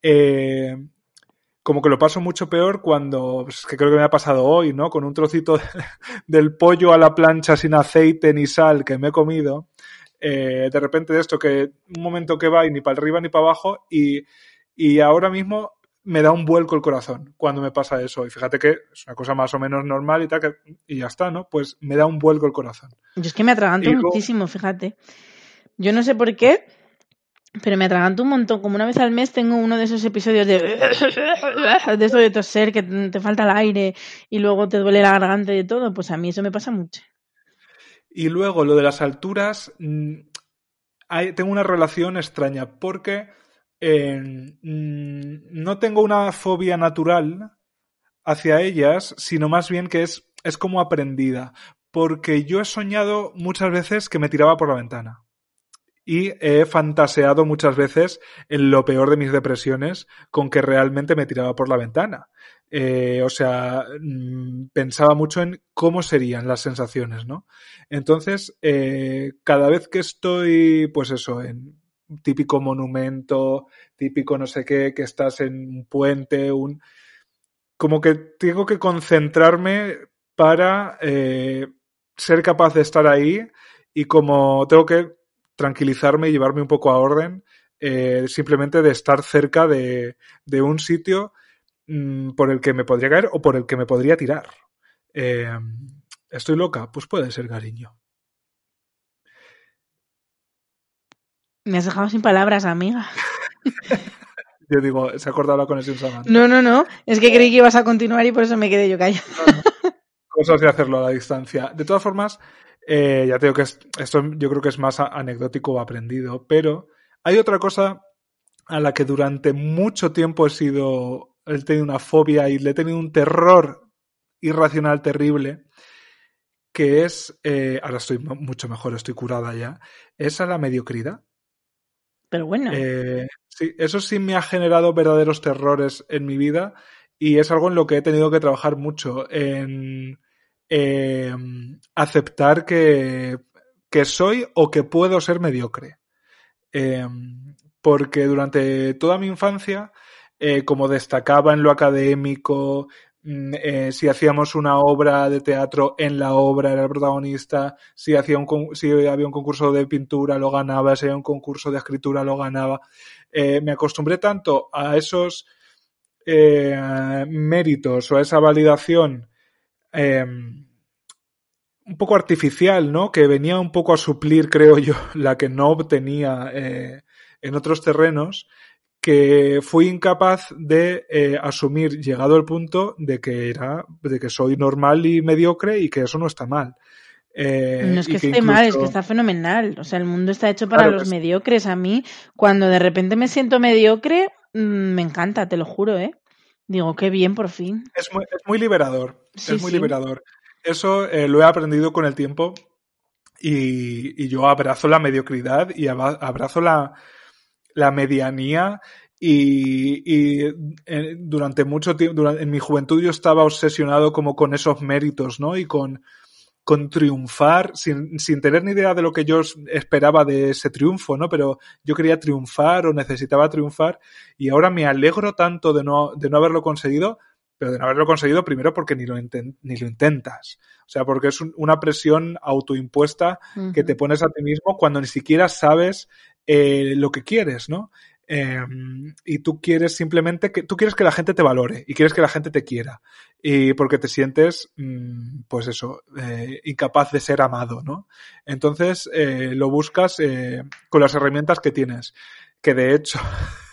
eh, como que lo paso mucho peor cuando, pues, que creo que me ha pasado hoy, ¿no? Con un trocito del pollo a la plancha sin aceite ni sal que me he comido, eh, de repente de esto que un momento que va y ni para arriba ni para abajo y, y ahora mismo me da un vuelco el corazón cuando me pasa eso. Y fíjate que es una cosa más o menos normal y tal, que, y ya está, ¿no? Pues me da un vuelco el corazón. Yo es que me atraganto muchísimo, fíjate. Yo no sé por qué, pero me atraganto un montón. Como una vez al mes tengo uno de esos episodios de. de eso de toser, que te falta el aire y luego te duele la garganta y todo. Pues a mí eso me pasa mucho. Y luego lo de las alturas. Mm, hay, tengo una relación extraña porque Mm, no tengo una fobia natural hacia ellas, sino más bien que es, es como aprendida, porque yo he soñado muchas veces que me tiraba por la ventana. Y he fantaseado muchas veces en lo peor de mis depresiones con que realmente me tiraba por la ventana. Eh, o sea, mm, pensaba mucho en cómo serían las sensaciones, ¿no? Entonces, eh, cada vez que estoy, pues eso, en típico monumento, típico no sé qué, que estás en un puente, un... Como que tengo que concentrarme para eh, ser capaz de estar ahí y como tengo que tranquilizarme y llevarme un poco a orden, eh, simplemente de estar cerca de, de un sitio mm, por el que me podría caer o por el que me podría tirar. Eh, ¿Estoy loca? Pues puede ser, cariño. Me has dejado sin palabras, amiga. yo digo, se ha acordado la conexión Samantha. No, no, no. Es que creí que ibas a continuar y por eso me quedé yo callada. Cosas de hacerlo a la distancia. De todas formas, eh, ya te digo que esto yo creo que es más anecdótico o aprendido, pero hay otra cosa a la que durante mucho tiempo he sido, he tenido una fobia y le he tenido un terror irracional terrible, que es, eh, ahora estoy mucho mejor, estoy curada ya, es a la mediocridad. Pero bueno. Eh, sí, eso sí me ha generado verdaderos terrores en mi vida y es algo en lo que he tenido que trabajar mucho, en em, aceptar que, que, soy o que puedo ser mediocre. Em, porque durante toda mi infancia, eh, como destacaba en lo académico, eh, si hacíamos una obra de teatro, en la obra era el protagonista, si, hacía un, si había un concurso de pintura lo ganaba, si había un concurso de escritura lo ganaba. Eh, me acostumbré tanto a esos eh, méritos o a esa validación em, un poco artificial, ¿no? Que venía un poco a suplir, creo yo, la que no obtenía en otros terrenos que fui incapaz de eh, asumir, llegado el punto de que era, de que soy normal y mediocre y que eso no está mal. Eh, no es que, esté mal, es que está fenomenal. O sea, el mundo está hecho para los mediocres. A mí, cuando de repente me siento mediocre, mm, me encanta, te lo juro, ¿eh? Digo, qué bien, por fin. Es muy, es muy liberador. es muy liberador. Eso eh, lo he aprendido con el tiempo y, y yo abrazo la mediocridad y abrazo la, la medianía y, y eh, durante mucho tiempo, en mi juventud yo estaba obsesionado como con esos méritos, ¿no? Y con, con triunfar sin, sin tener ni idea de lo que yo esperaba de ese triunfo, ¿no? Pero yo quería triunfar o necesitaba triunfar y ahora me alegro tanto de no, de no haberlo conseguido, pero de no haberlo conseguido primero porque ni lo, ni lo intentas. O sea, porque es una presión autoimpuesta que te pones a ti mismo cuando ni siquiera sabes eh, lo que quieres, ¿no? Em, y tú quieres simplemente que tú quieres que la gente te valore y quieres que la gente te quiera y porque te sientes mm, pues eso eh, incapaz de ser amado no entonces eh, lo buscas con las herramientas que tienes que de hecho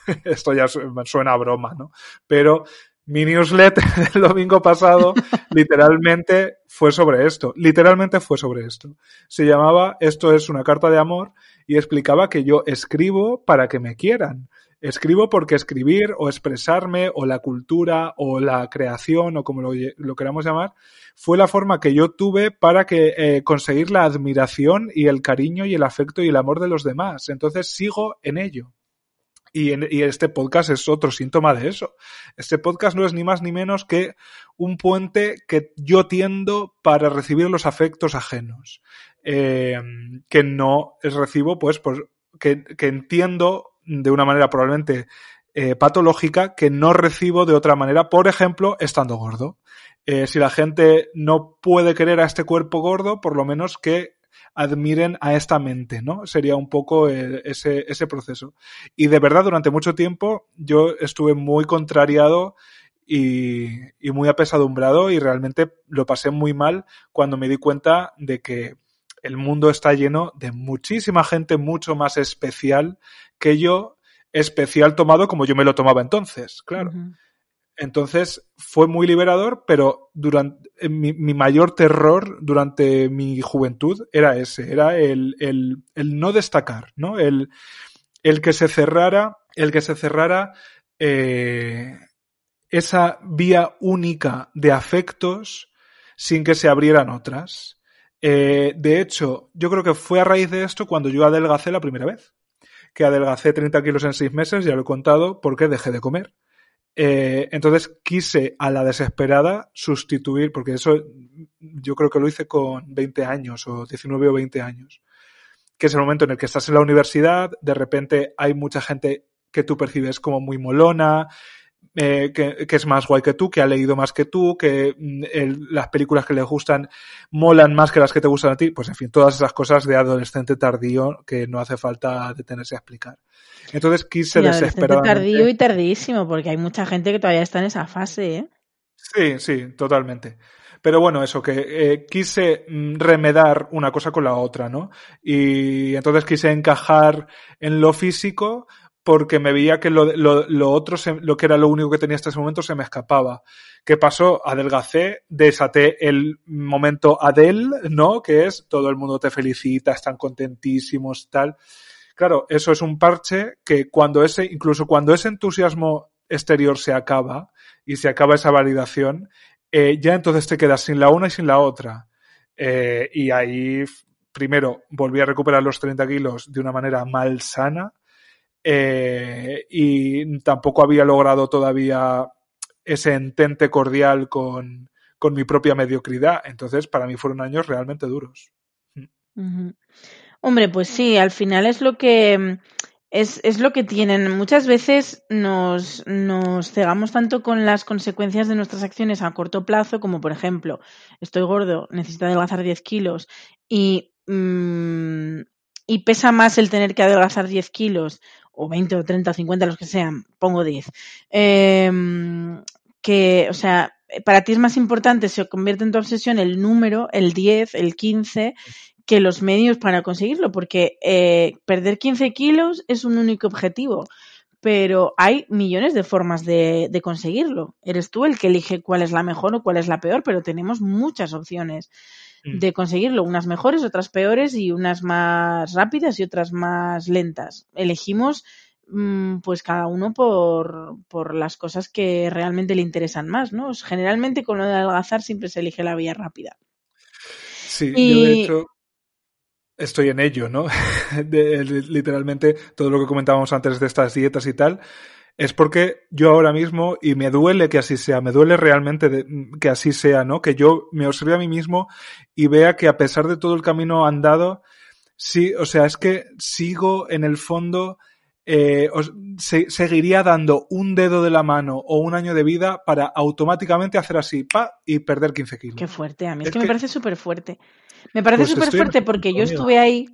esto ya suena broma, ¿no? Pero mi newsletter del domingo pasado literalmente fue sobre esto. Literalmente fue sobre esto. Se llamaba Esto es una carta de amor y explicaba que yo escribo para que me quieran. Escribo porque escribir o expresarme o la cultura o la creación o como lo, queramos llamar fue la forma que yo tuve para que eh, conseguir la admiración y el cariño y el afecto y el amor de los demás. Entonces sigo en ello. Y, este podcast es otro síntoma de eso. Este podcast no es ni más ni menos que un puente que yo tiendo para recibir los afectos ajenos. Eh, que no es recibo, pues, pues que, que, entiendo de una manera probablemente eh, patológica que no recibo de otra manera, por ejemplo, estando gordo. Eh, si la gente no puede querer a este cuerpo gordo, por lo menos que admiren a esta mente, ¿no? Sería un poco eh, ese, proceso. Y de verdad, durante mucho tiempo yo estuve muy contrariado y muy apesadumbrado y realmente lo pasé muy mal cuando me di cuenta de que el mundo está lleno de muchísima gente mucho más especial que yo, especial tomado como yo me lo tomaba entonces, claro. Entonces fue muy liberador, pero durante mi, mi, mayor terror durante mi juventud era ese, era el, el, el no destacar, ¿no? El, el, que se cerrara, el que se cerrara eh, esa vía única de afectos sin que se abrieran otras. Eh, de hecho, yo creo que fue a raíz de esto cuando yo adelgacé la primera vez. Que adelgacé 30 kilos en 6 meses, ya lo he contado, porque dejé de comer. Eh, entonces quise a la desesperada sustituir, porque eso yo creo que lo hice con 20 años o 19 o 20 años, que es el momento en el que estás en la universidad, de repente hay mucha gente que tú percibes como muy molona, eh, que, que, es más guay que tú, que ha leído más que tú, que mm, el, las películas que le gustan molan más que las que te gustan a ti, pues en fin, todas esas cosas de adolescente tardío que no hace falta detenerse a explicar. Entonces quise sí, desesperadamente... tardío y tardísimo, porque hay mucha gente que todavía está en esa fase, ¿eh? Sí, sí, totalmente. Pero bueno, eso, que eh, quise mm, remedar una cosa con la otra, ¿no? Y entonces quise encajar en lo físico porque me veía que lo, lo, lo otro, se, lo que era lo único que tenía hasta ese momento, se me escapaba. ¿Qué pasó? Adelgacé, desaté el momento Adel, ¿no? Que es todo el mundo te felicita, están contentísimos, tal. Claro, eso es un parche que cuando ese, incluso cuando ese entusiasmo exterior se acaba y se acaba esa validación, eh, ya entonces te quedas sin la una y sin la otra. Eh, y ahí, primero, volví a recuperar los 30 kilos de una manera malsana eh, y tampoco había logrado todavía ese entente cordial con, con, mi propia mediocridad. Entonces, para mí fueron años realmente duros. Hombre, pues sí, al final es lo que es, es lo que tienen. Muchas veces nos, nos cegamos tanto con las consecuencias de nuestras acciones a corto plazo, como por ejemplo, estoy gordo, necesito adelgazar 10 kilos y, mmm, y pesa más el tener que adelgazar 10 kilos o 20 o 30 o 50, los que sean, pongo 10. Eh, que, o sea, para ti es más importante, se convierte en tu obsesión el número, el 10, el 15, que los medios para conseguirlo, porque eh, perder 15 kilos es un único objetivo, pero hay millones de formas de, de, conseguirlo. Eres tú el que elige cuál es la mejor o cuál es la peor, pero tenemos muchas opciones. De conseguirlo, unas mejores, otras peores y unas más rápidas y otras más lentas. Elegimos mm, pues cada uno por, por las cosas que realmente le interesan más, ¿no? Generalmente con lo de adelgazar siempre se elige la vía rápida. Sí, y... yo de hecho estoy en ello, ¿no? De, literalmente todo lo que comentábamos antes de estas dietas y tal, es porque yo ahora mismo, y me duele que así sea, me duele realmente de, que así sea, ¿no? Que yo me observe a mí mismo y vea que a pesar de todo el camino andado, sí, o sea, es que sigo en el fondo, eh, os, se, seguiría dando un dedo de la mano o un año de vida para automáticamente hacer así, pa, y perder 15 kilos. Qué fuerte, a mí es, es que, que, me parece súper fuerte. Me parece súper pues fuerte porque yo estuve ahí,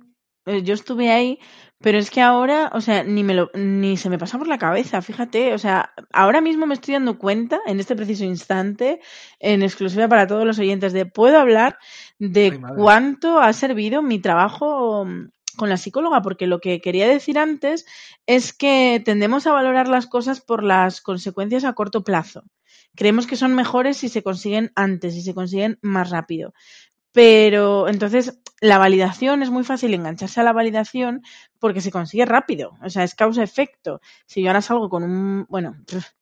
eh, yo estuve ahí, pero es que ahora, o sea, ni me lo, ni se me pasa por la cabeza, fíjate, o sea, ahora mismo me estoy dando cuenta, en este preciso instante, en exclusiva para todos los oyentes, de puedo hablar de Ay, cuánto ha servido mi trabajo con la psicóloga, porque lo que quería decir antes es que tendemos a valorar las cosas por las consecuencias a corto plazo. Creemos que son mejores si se consiguen antes, si se consiguen más rápido. Pero entonces la validación es muy fácil engancharse a la validación porque se consigue rápido. O sea, es causa-efecto. Si yo ahora salgo con un. Bueno,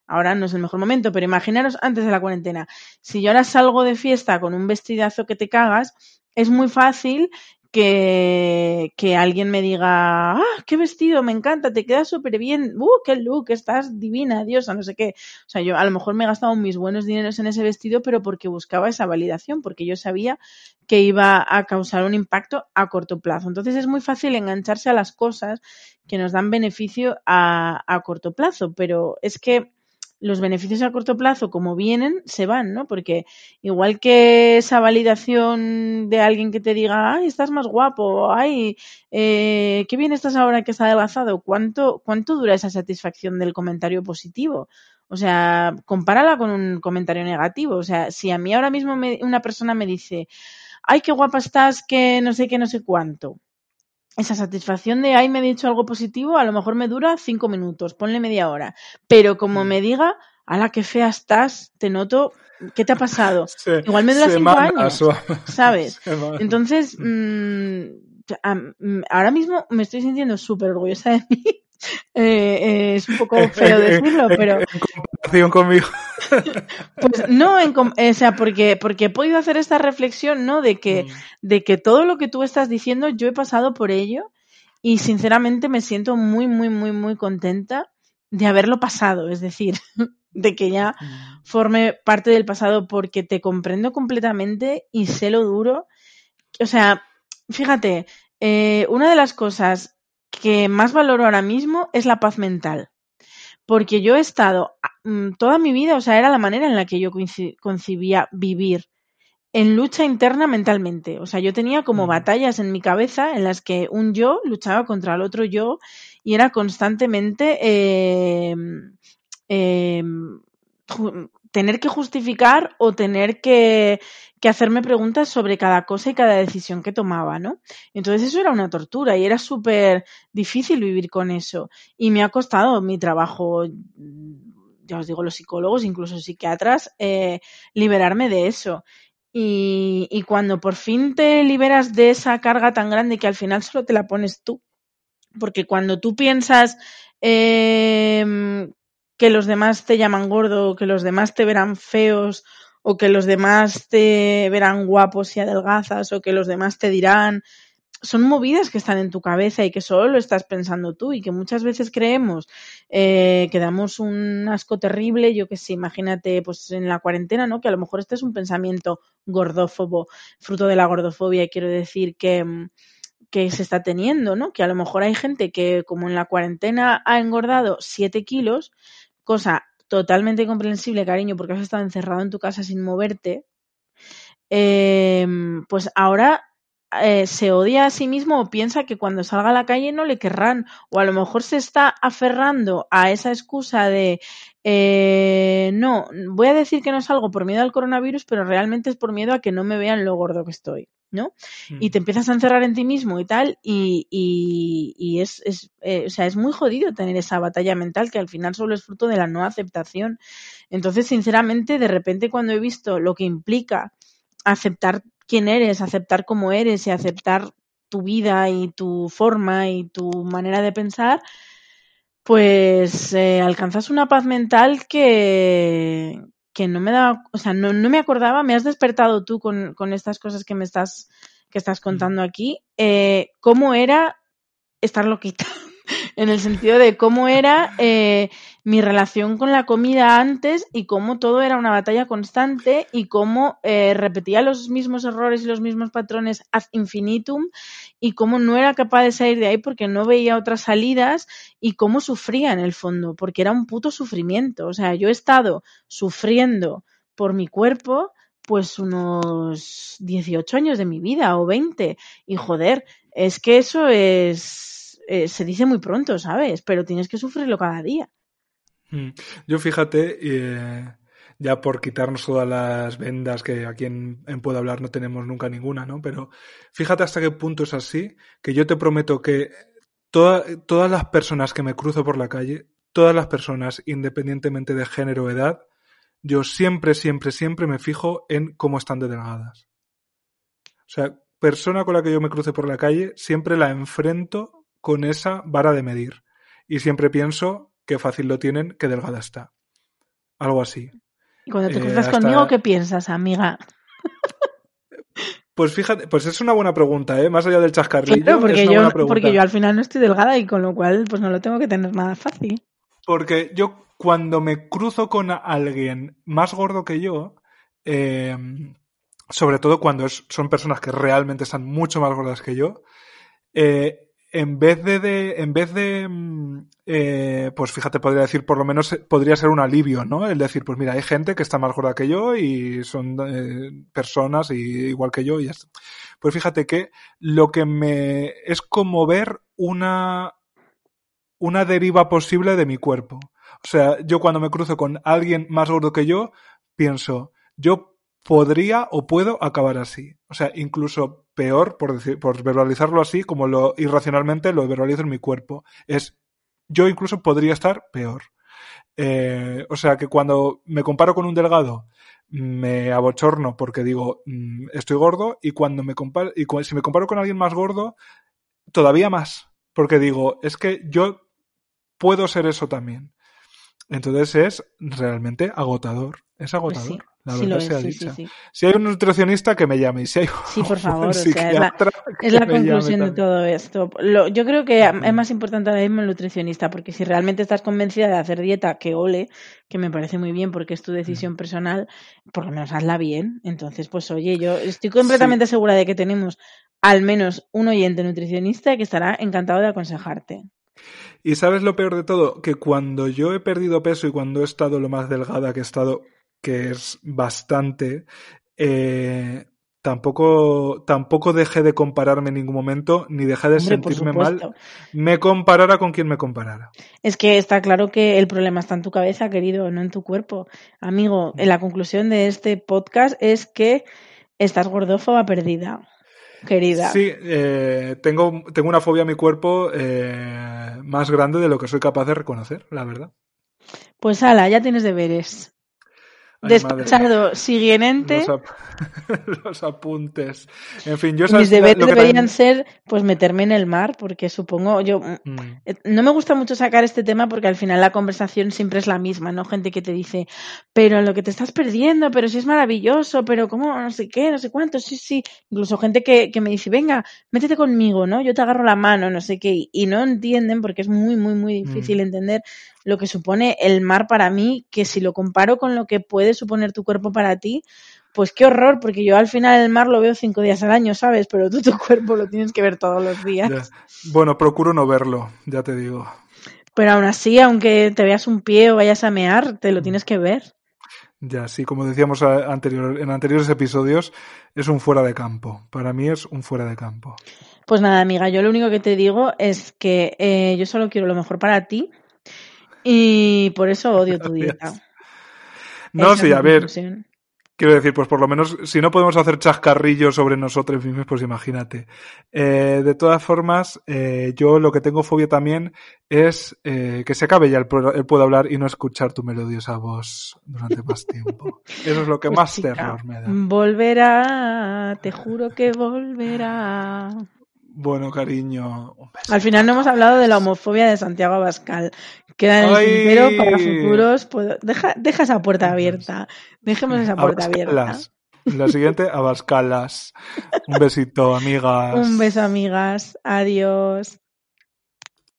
ahora no es el mejor momento, pero imaginaros antes de la cuarentena. Si yo ahora salgo de fiesta con un vestidazo que te cagas, es muy fácil que, que, alguien me diga, ah, qué vestido, me encanta, te queda súper bien, uh, qué look, estás divina, diosa, no sé qué. O sea, yo a lo mejor me he gastado mis buenos dineros en ese vestido, pero porque buscaba esa validación, porque yo sabía que iba a causar un impacto a corto plazo. Entonces es muy fácil engancharse a las cosas que nos dan beneficio a, a corto plazo, pero es que los beneficios a corto plazo, como vienen, se van, ¿no? Porque igual que esa validación de alguien que te diga, ay, estás más guapo, ay, eh, qué bien estás ahora que has adelgazado, ¿cuánto, ¿cuánto dura esa satisfacción del comentario positivo? O sea, compárala con un comentario negativo. O sea, si a mí ahora mismo una persona me dice, ay, qué guapa estás, que no sé qué, no sé cuánto esa satisfacción de, ay, me he dicho algo positivo, a lo mejor me dura cinco minutos, ponle media hora. Pero como mm. me diga, la qué fea estás, te noto, ¿qué te ha pasado? Igual me dura cinco años, ¿sabes? Entonces, mm, mm, ahora mismo me estoy sintiendo súper orgullosa de mí. Eh, eh, es un poco feo decirlo, pero... En comparación conmigo. Pues no, en, o sea, porque, porque he podido hacer esta reflexión, ¿no? De que, mm. de que todo lo que tú estás diciendo, yo he pasado por ello y sinceramente me siento muy, muy, muy, muy contenta de haberlo pasado, es decir, de que ya mm. forme parte del pasado porque te comprendo completamente y sé lo duro. O sea, fíjate, eh, una de las cosas que más valoro ahora mismo es la paz mental porque yo he estado ah, mm, toda mi vida, o sea, era la manera en la que yo concibía vivir en lucha interna mentalmente. O sea, yo tenía como batallas en mi cabeza en las que un yo luchaba contra el otro yo y era constantemente eh, eh, tener que justificar o tener que, que, hacerme preguntas sobre cada cosa y cada decisión que tomaba, ¿no? Entonces eso era una tortura y era súper difícil vivir con eso. Y me ha costado mi trabajo, ya os digo, los psicólogos, incluso psiquiatras, eh, liberarme de eso. Y, y cuando por fin te liberas de esa carga tan grande que al final solo te la pones tú, porque cuando tú piensas eh, que los demás te llaman gordo, que los demás te verán feos, o que los demás te verán guapos y adelgazas, o que los demás te dirán. Son movidas que están en tu cabeza y que solo lo estás pensando tú y que muchas veces creemos eh, que damos un asco terrible, yo que sé, imagínate pues en la cuarentena, ¿no? Que a lo mejor este es un pensamiento gordófobo, fruto de la gordofobia, quiero decir que, que se está teniendo, ¿no? Que a lo mejor hay gente que como en la cuarentena ha engordado 7 kilos, cosa totalmente comprensible, cariño, porque has estado encerrado en tu casa sin moverte, em, pues ahora eh, se odia a sí mismo o piensa que cuando salga a la calle no le querrán, o a lo mejor se está aferrando a esa excusa de eh, no, voy a decir que no salgo por miedo al coronavirus, pero realmente es por miedo a que no me vean lo gordo que estoy. ¿No? Y te empiezas a encerrar en ti mismo y tal, y, y, es, es eh, o sea, es muy jodido tener esa batalla mental que al final solo es fruto de la no aceptación. Entonces, sinceramente, de repente cuando he visto lo que implica aceptar quién eres, aceptar cómo eres y aceptar tu vida y tu forma y tu manera de pensar, pues eh, alcanzas una paz mental que, que no me da, o sea, no, no, me acordaba, me has despertado tú con, con, estas cosas que me estás, que estás contando aquí, eh, cómo era estar loquita. En el sentido de cómo era eh, mi relación con la comida antes y cómo todo era una batalla constante y cómo eh, repetía los mismos errores y los mismos patrones ad infinitum y cómo no era capaz de salir de ahí porque no veía otras salidas y cómo sufría en el fondo, porque era un puto sufrimiento. O sea, yo he estado sufriendo por mi cuerpo pues unos 18 años de mi vida o 20 y joder, es que eso es eh, se dice muy pronto, ¿sabes? Pero tienes que sufrirlo cada día. Mm. Yo fíjate, eh, ya por quitarnos todas las vendas que aquí en, en Puedo Hablar no tenemos nunca ninguna, ¿no? Pero fíjate hasta qué punto es así, que yo te prometo que toda- todas las personas que me cruzo por la calle, todas las personas, independientemente de género o edad, yo siempre, siempre, siempre me fijo en cómo están de delgadas. O sea, persona con la que yo me cruce por la calle, siempre la enfrento con esa vara de medir. Y siempre pienso qué fácil lo tienen, qué delgada está. Algo así. Y cuando te Eh, cruzas hasta- conmigo, ¿qué piensas, amiga? Pues fíjate, pues es una buena pregunta, ¿eh? Más allá del chascarrillo, Claro, es porque una yo, buena pregunta. porque yo al final no estoy delgada y con lo cual pues no lo tengo que tener nada fácil. Porque yo cuando me cruzo con alguien más gordo que yo, eh, sobre todo cuando es- son personas que realmente están mucho más gordas que yo, eh, en vez de, de- en vez de, mm, eh, pues fíjate, podría decir, por lo menos eh, podría ser un alivio, ¿no? El decir, pues mira, hay gente que está más gorda que yo y son eh, personas y, igual que yo y ya está. Pues fíjate que lo que me es como ver una una deriva posible de mi cuerpo. O sea, yo cuando me cruzo con alguien más gordo que yo, pienso, yo podría o puedo acabar así. O sea, incluso peor, por, decir, por verbalizarlo así, como lo irracionalmente lo verbalizo en mi cuerpo. Es, yo incluso podría estar peor. Eh, o sea, que cuando me comparo con un delgado, me abochorno porque digo, mm, estoy gordo, y cuando me comparo, y cu- si me comparo con alguien más gordo, todavía más. Porque digo, es que yo puedo ser eso también. Entonces es realmente agotador. Es Pues agotador. sí, la sí lo verdad es, sea sí, dicha. sí, sí. Si hay un nutricionista que me llame y si hay Sí, por favor, o sea, es la- Es la conclusión de todo esto. Lo- yo creo que es más importante ahora mismo el nutricionista, porque si realmente estás convencida de hacer dieta, que ole, que me parece muy bien porque es tu decisión personal, por lo menos hazla bien. Entonces, pues oye, yo estoy completamente segura de que tenemos al menos un oyente nutricionista que estará encantado de aconsejarte. Y sabes lo peor de todo, que cuando yo he perdido peso y cuando he estado lo más delgada que he estado, que es bastante, eh, tampoco, tampoco dejé de compararme en ningún momento, ni dejé de Hombre, sentirme mal, me comparara con quien me comparara. Es que está claro que el problema está en tu cabeza, querido, no en tu cuerpo. Amigo, en la conclusión de este podcast es que estás gordófoba perdida, querida. Sí, eh, tengo, tengo una fobia a mi cuerpo eh, más grande de lo que soy capaz de reconocer, la verdad. Pues ala, ya tienes deberes. Despachado, siguiente. Los, ap- los apuntes. En fin, yo Mis deberes lo que deberían también- ser pues meterme en el mar, porque supongo yo Mm. eh, no me gusta mucho sacar este tema porque al final la conversación siempre es la misma, ¿no? Gente que te dice, pero lo que te estás perdiendo, pero si es maravilloso, pero cómo, no sé qué, no sé cuánto, sí, sí. Incluso gente que, que me dice, venga, métete conmigo, ¿no? Yo te agarro la mano, no sé qué, y, y no entienden porque es muy, muy, muy difícil Mm. entender lo que supone el mar para mí, que si lo comparo con lo que puede suponer tu cuerpo para ti, pues qué horror, porque yo al final el mar lo veo cinco días al año, ¿sabes? Pero tú tu cuerpo lo tienes que ver todos los días. Ya. Bueno, procuro no verlo, ya te digo. Pero aún así, aunque te veas un pie o vayas a mear, te lo tienes que ver. Ya, sí, como decíamos anterior, en anteriores episodios, es un fuera de campo. Para mí es un fuera de campo. Pues nada, amiga, yo lo único que te digo es que eh, yo solo quiero lo mejor para ti y por eso odio tu dieta. No, Esa sí, a ver, conclusión. quiero decir, pues por lo menos, si no podemos hacer chascarrillos sobre nosotros mismos, pues imagínate. Eh, de todas formas, eh, yo lo que tengo fobia también es eh, que se acabe ya el, el puedo hablar y no escuchar tu melodiosa voz durante más tiempo. Eso es lo que Pues, más chica, terror me da. Volverá, te juro que volverá. Bueno, cariño, un beso. Al final no hemos hablado de la homofobia de Santiago Abascal. Queda en el ¡Ay! tintero para futuros. puedo- Deja, deja esa puerta abierta. Dejemos esa puerta abierta. Abascalas. La siguiente, Abascalas. Un besito, amigas. Un beso, amigas. Adiós.